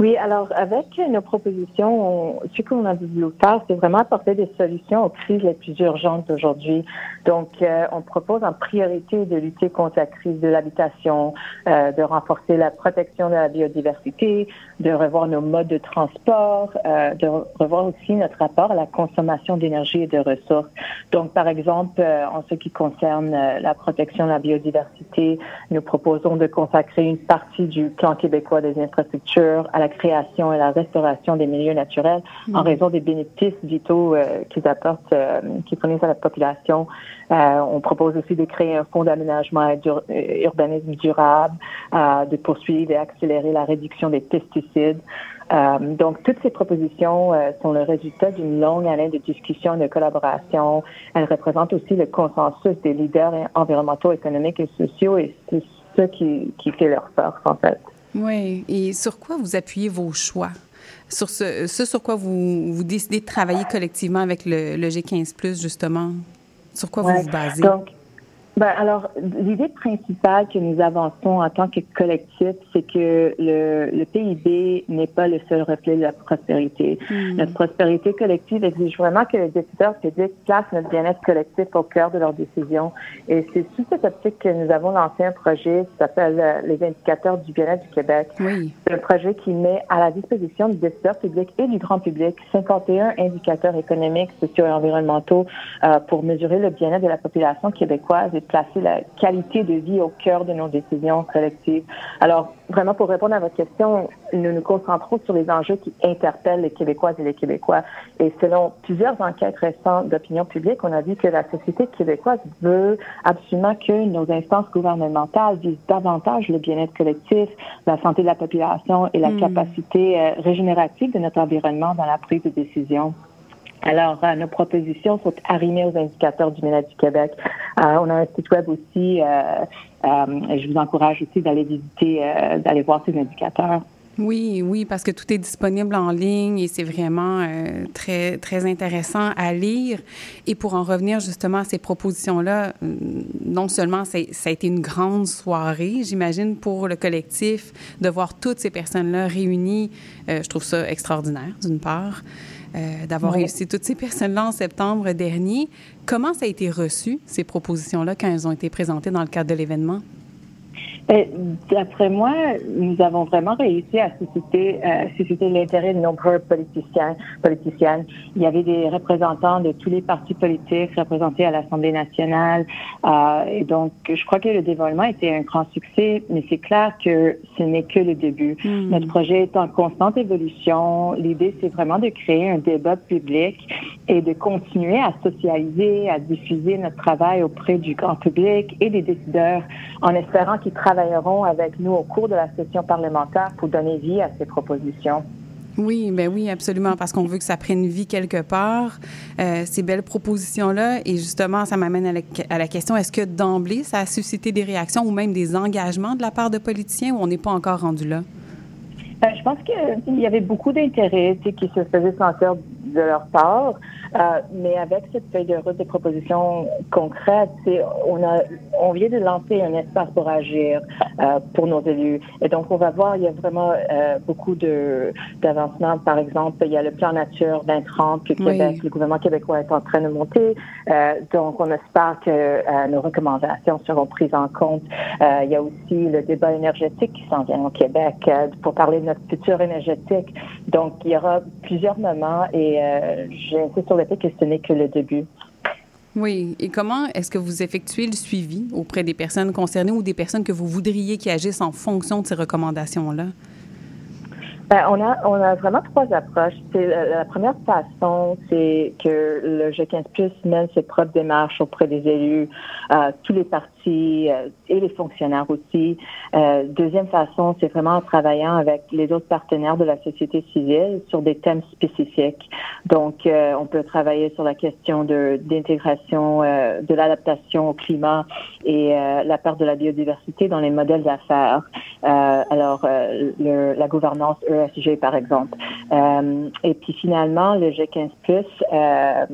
Oui, alors avec nos propositions, on- ce qu'on a voulu faire, c'est vraiment apporter des solutions aux crises les plus urgentes d'aujourd'hui. Donc, euh, on propose en priorité de lutter contre la crise de l'habitation, euh, de renforcer la protection de la biodiversité, de revoir nos modes de transport, euh, de re- revoir aussi notre rapport à la consommation d'énergie et de ressources. Donc, par exemple, euh, en ce qui concerne euh, la protection de la biodiversité, nous proposons de consacrer une partie du plan québécois des infrastructures à la création et la restauration des milieux naturels en Mhm. raison des bénéfices vitaux euh, qu'ils apportent, euh, qu'ils fournissent à la population. Euh, on propose aussi de créer un fonds d'aménagement et d'ur- euh, durable, euh, de poursuivre et accélérer la réduction des pesticides. Donc, toutes ces propositions sont le résultat d'une longue année de discussions et de collaboration. Elles représentent aussi le consensus des leaders environnementaux, économiques et sociaux et c'est ce qui, fait leur force, en fait. Oui. Et sur quoi vous appuyez vos choix? Sur ce, sur quoi vous, vous décidez de travailler collectivement avec le, le G15, justement? Sur quoi Ouais. vous vous basez? Donc, Ben, alors, l'idée principale que nous avançons en tant que collectif, c'est que le, le PIB n'est pas le seul reflet de la prospérité. Hmm. Notre prospérité collective exige vraiment que les décideurs publics placent notre bien-être collectif au cœur de leurs décisions. Et c'est sous cette optique que nous avons lancé un projet qui s'appelle euh, les indicateurs du bien-être du Québec. Oui. C'est un projet qui met à la disposition du décideur public et du grand public 51 indicateurs économiques, sociaux et environnementaux euh, pour mesurer le bien-être de la population québécoise et placer la qualité de vie au cœur de nos décisions collectives. Alors, vraiment, pour répondre à votre question, nous nous concentrons sur les enjeux qui interpellent les Québécoises et les Québécois. Et selon plusieurs enquêtes récentes d'opinion publique, on a vu que la société québécoise veut absolument que nos instances gouvernementales visent davantage le bien-être collectif, la santé de la population et la Hmm. capacité euh, régénérative de notre environnement dans la prise de décision. Alors, euh, nos propositions sont arrimées aux indicateurs du bien-être du Québec. Euh, on a un site web aussi. euh, je vous encourage aussi d'aller visiter, d'aller voir ces indicateurs. Oui, oui, parce que tout est disponible en ligne et c'est vraiment très, très intéressant à lire. Et pour en revenir justement à ces propositions-là, euh, non seulement ça a été une grande soirée, j'imagine, pour le collectif, de voir toutes ces personnes-là réunies, je trouve ça extraordinaire, d'une part, euh, d'avoir réussi toutes ces personnes-là en septembre dernier. Comment ça a été reçu, ces propositions-là, quand elles ont été présentées dans le cadre de l'événement? Ben, D'après moi, nous avons vraiment réussi à susciter, euh, susciter l'intérêt de nombreux politiciens, politiciennes. Il y avait des représentants de tous les partis politiques représentés à l'Assemblée nationale. Euh, et donc, je crois que le dévoilement était un grand succès, mais c'est clair que ce n'est que le début. Notre projet est en constante évolution. L'idée, c'est vraiment de créer un débat public et de continuer à socialiser, à diffuser notre travail auprès du grand public et des décideurs en espérant qu'ils travailleront avec nous au cours de la session parlementaire pour donner vie à ces propositions. Oui, ben oui, absolument, parce qu'on veut que ça prenne vie quelque part, euh, ces belles propositions-là. Et justement, ça m'amène à la, à la question, est-ce que d'emblée, ça a suscité des réactions ou même des engagements de la part de politiciens ou on n'est pas encore rendu là? Euh, je pense qu'il y avait beaucoup d'intérêt qui se faisait sentir de leur part, euh, mais avec cette feuille de route des propositions concrètes, on, a, on vient de lancer un espace pour agir pour nos élus. Et donc, on va voir, il y a vraiment euh, beaucoup de d'avancements. Par exemple, il y a le plan nature 2030 que Oui. Québec, le gouvernement québécois est en train de monter. Euh, donc, on espère que euh, nos recommandations seront prises en compte. Euh, il y a aussi le débat énergétique qui s'en vient au Québec euh, pour parler de notre futur énergétique. Donc, il y aura plusieurs moments et euh, j'insiste sur le fait que ce n'est que le début. Oui. Et comment est-ce que vous effectuez le suivi auprès des personnes concernées ou des personnes que vous voudriez qui agissent en fonction de ces recommandations-là? Ben, on a on a vraiment trois approches. C'est la, la première façon, c'est que le G15 Plus mène ses propres démarches auprès des élus, euh, tous les partis euh, et les fonctionnaires aussi. Euh, deuxième façon, c'est vraiment en travaillant avec les autres partenaires de la société civile sur des thèmes spécifiques. Donc, euh, on peut travailler sur la question de d'intégration, de l'adaptation au climat et la perte de la biodiversité dans les modèles d'affaires. Alors, la gouvernance ESG, par exemple. Et puis finalement, le G15+, euh,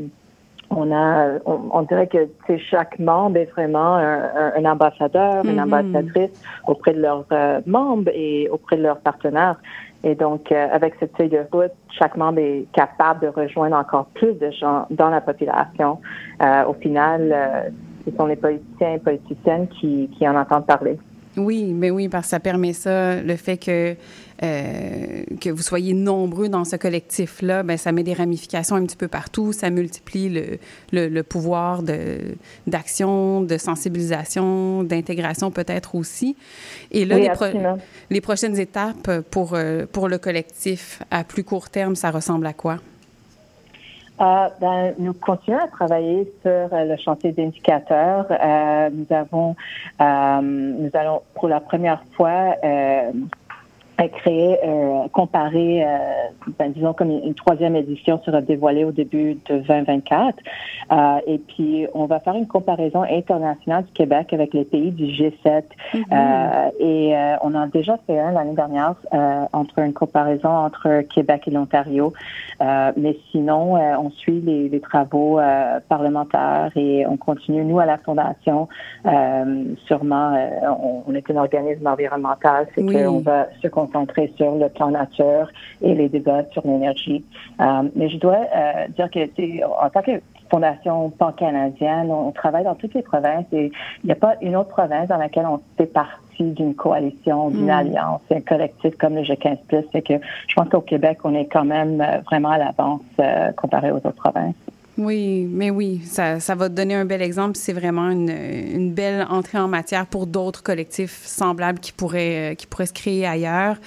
on a, on, on dirait que chaque membre est vraiment un, un- un ambassadeur, une Mhm. ambassadrice auprès de leurs euh, membres et auprès de leurs partenaires. Et donc, euh, avec cette feuille de route, chaque membre est capable de rejoindre encore plus de gens dans la population. Euh, au final, euh, ce sont les politiciens et politiciennes qui, qui en entendent parler. Oui, mais oui, parce que ça permet ça, le fait que, euh, que vous soyez nombreux dans ce collectif-là, ben, ça met des ramifications un petit peu partout, ça multiplie le, le, le pouvoir de- d'action, de, sensibilisation, d'intégration peut-être aussi. Et là, Oui, les, pro- absolument. les prochaines étapes pour, euh, pour le collectif à plus court terme, ça ressemble à quoi? Euh, ben, nous continuons à travailler sur euh, le chantier d'indicateurs. Euh, nous avons, nous allons pour la première fois euh, créé, euh, comparé, euh, ben, disons comme une, troisième édition sera dévoilée au début de 2024. Euh, et puis, on va faire une comparaison internationale du Québec avec les pays du G7. Mm-hmm. et on a déjà fait un l'année dernière entre une comparaison entre Québec et l'Ontario. mais sinon, on suit les, les travaux parlementaires et on continue, nous, à la Fondation, sûrement, on, on, est un organisme environnemental, c'est qu'on va se concentrer sur le plan nature et les débats sur l'énergie. Euh, mais je dois euh, dire que, en tant que fondation pan-canadienne, on, travaille dans toutes les provinces et il n'y a pas une autre province dans laquelle on fait partie d'une coalition, d'une mm. alliance, un collectif comme le G15+. C'est que je pense qu'au Québec, on est quand même euh, vraiment à l'avance comparé aux autres provinces. Oui, mais oui, ça, ça va te donner un bel exemple. C'est vraiment une, une, belle entrée en matière pour d'autres collectifs semblables qui pourraient, euh, qui pourraient se créer ailleurs.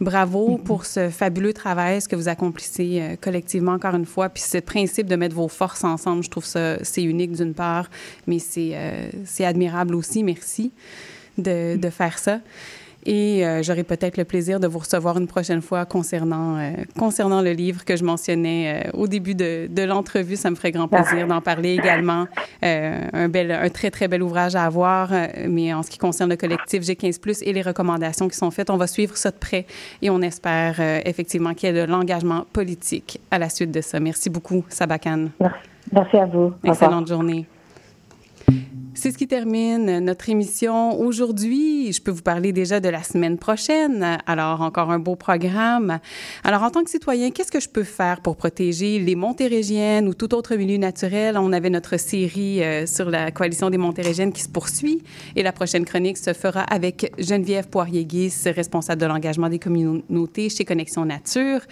Bravo mm-hmm. pour ce fabuleux travail, ce que vous accomplissez euh, collectivement, encore une fois. Puis ce principe de mettre vos forces ensemble, je trouve ça, c'est unique d'une part, mais c'est, euh, c'est admirable aussi. Merci de, de faire ça. Et euh, j'aurai peut-être le plaisir de vous recevoir une prochaine fois concernant, euh, concernant le livre que je mentionnais euh, au début de, de l'entrevue. Ça me ferait grand plaisir d'en parler également. un, bel, un très, très bel ouvrage à avoir. mais en ce qui concerne le collectif G15 et les recommandations qui sont faites, on va suivre ça de près et on espère effectivement qu'il y ait de l'engagement politique à la suite de ça. Merci beaucoup, Sabakan. Merci à vous. Excellente journée. C'est ce qui termine notre émission aujourd'hui. Je peux vous parler déjà de la semaine prochaine. Alors, encore un beau programme. Alors, en tant que citoyen, qu'est-ce que je peux faire pour protéger les montérégiennes ou tout autre milieu naturel? On avait notre série euh, sur la coalition des montérégiennes qui se poursuit et la prochaine chronique se fera avec Geneviève Poirier-Guis, responsable de l'engagement des communautés chez Connexion Nature.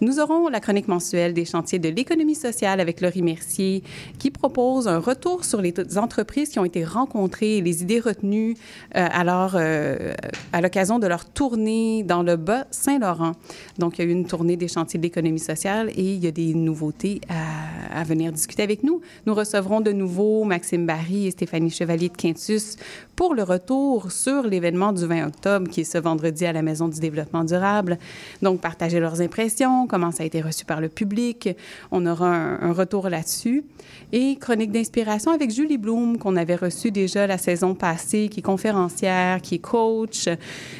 Nous aurons la chronique mensuelle des chantiers de l'économie sociale avec Laurie Mercier qui propose un retour sur les entreprises qui ont été rencontrées, les idées retenues euh, alors, euh, à l'occasion de leur tournée dans le bas Saint-Laurent. Donc, il y a eu une tournée des chantiers de l'économie sociale et il y a des nouveautés à, à, venir discuter avec nous. Nous recevrons de nouveau Maxime Barry et Stéphanie Chevalier de Quintus pour le retour sur l'événement du 20 octobre qui est ce vendredi à la Maison du développement durable. Donc, partager leurs impressions, comment ça a été reçu par le public. On aura un, retour là-dessus. Et chronique d'inspiration avec Julie Bloom qu'on avait reçue déjà la saison passée, qui est conférencière, qui est coach.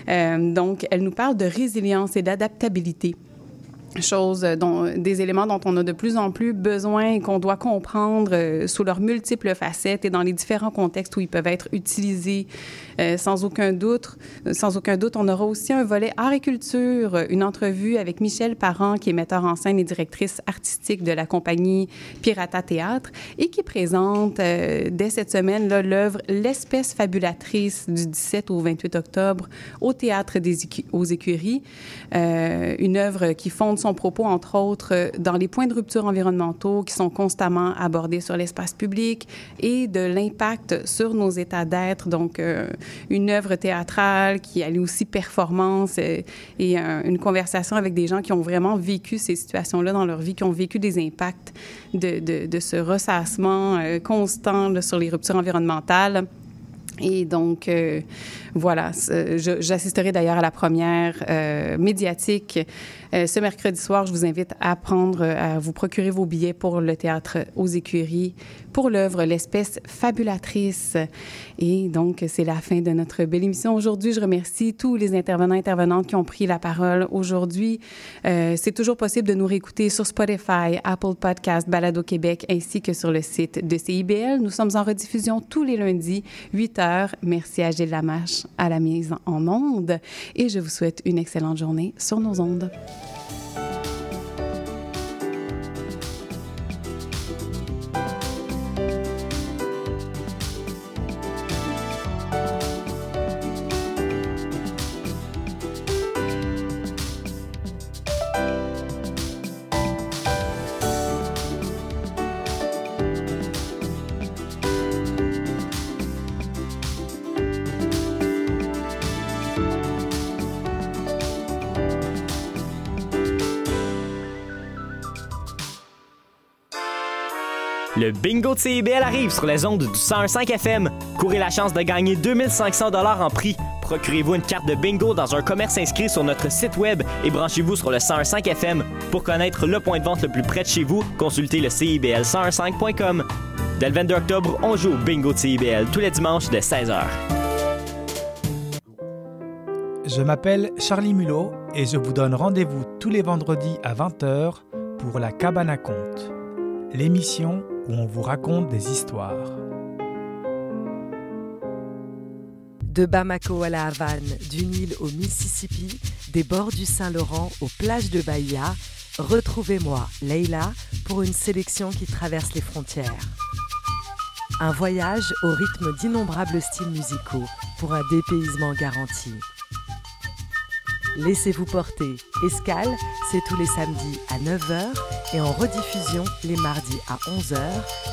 Euh, donc, elle nous parle de résilience et d'adaptabilité choses dont, des éléments dont on a de plus en plus besoin et qu'on doit comprendre euh, sous leurs multiples facettes et dans les différents contextes où ils peuvent être utilisés euh, sans aucun doute. Sans aucun doute, on aura aussi un volet art et culture, une entrevue avec Michel Parent, qui est metteur en scène et directrice artistique de la compagnie Pirata Théâtre et qui présente euh, dès cette semaine l'œuvre L'espèce fabulatrice du 17 au 28 octobre au Théâtre des aux Écuries, une œuvre qui fonde son propos, entre autres, dans les points de rupture environnementaux qui sont constamment abordés sur l'espace public et de l'impact sur nos états d'être. Donc, euh, une œuvre théâtrale qui allie aussi performance et, une conversation avec des gens qui ont vraiment vécu ces situations-là dans leur vie, qui ont vécu des impacts de, de, ce ressassement euh, constant sur les ruptures environnementales. Et donc, euh, voilà, j'assisterai d'ailleurs à la première euh, médiatique ce mercredi soir. Je vous invite à prendre, à vous procurer vos billets pour le théâtre aux écuries pour l'œuvre L'espèce fabulatrice. Et donc, c'est la fin de notre belle émission aujourd'hui. Je remercie tous les intervenants et intervenantes qui ont pris la parole aujourd'hui. c'est toujours possible de nous réécouter sur Spotify, Apple Podcast, Balado Québec, ainsi que sur le site de CIBL. Nous sommes en rediffusion tous les lundis, 8 h. Merci à Gilles Lamache à la mise en onde et je vous souhaite une excellente journée sur nos ondes. Le bingo de CIBL arrive sur les ondes du 101.5 FM. Courez la chance de gagner 2500 en prix Procurez-vous une carte de bingo dans un commerce inscrit sur notre site web et branchez-vous sur le 1015 FM. Pour connaître le point de vente le plus près de chez vous, consultez le CIBL1015.com. Dès le 22 octobre, on joue au bingo de CIBL tous les dimanches dès 16h. Je m'appelle Charlie Mulot et je vous donne rendez-vous tous les vendredis à 20h pour La Cabane à Conte, l'émission où on vous raconte des histoires. De Bamako à la Havane, du Nil au Mississippi, des bords du Saint-Laurent aux plages de Bahia, retrouvez-moi, Leila, pour une sélection qui traverse les frontières. Un voyage au rythme d'innombrables styles musicaux pour un dépaysement garanti. Laissez-vous porter. Escale, c'est tous les samedis à 9h et en rediffusion les mardis à 11h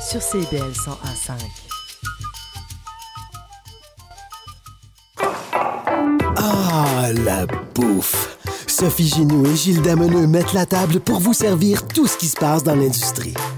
sur CBL 101.5. Ah, la bouffe! Sophie Ginou et Gilles Dameneux mettent la table pour vous servir tout ce qui se passe dans l'industrie.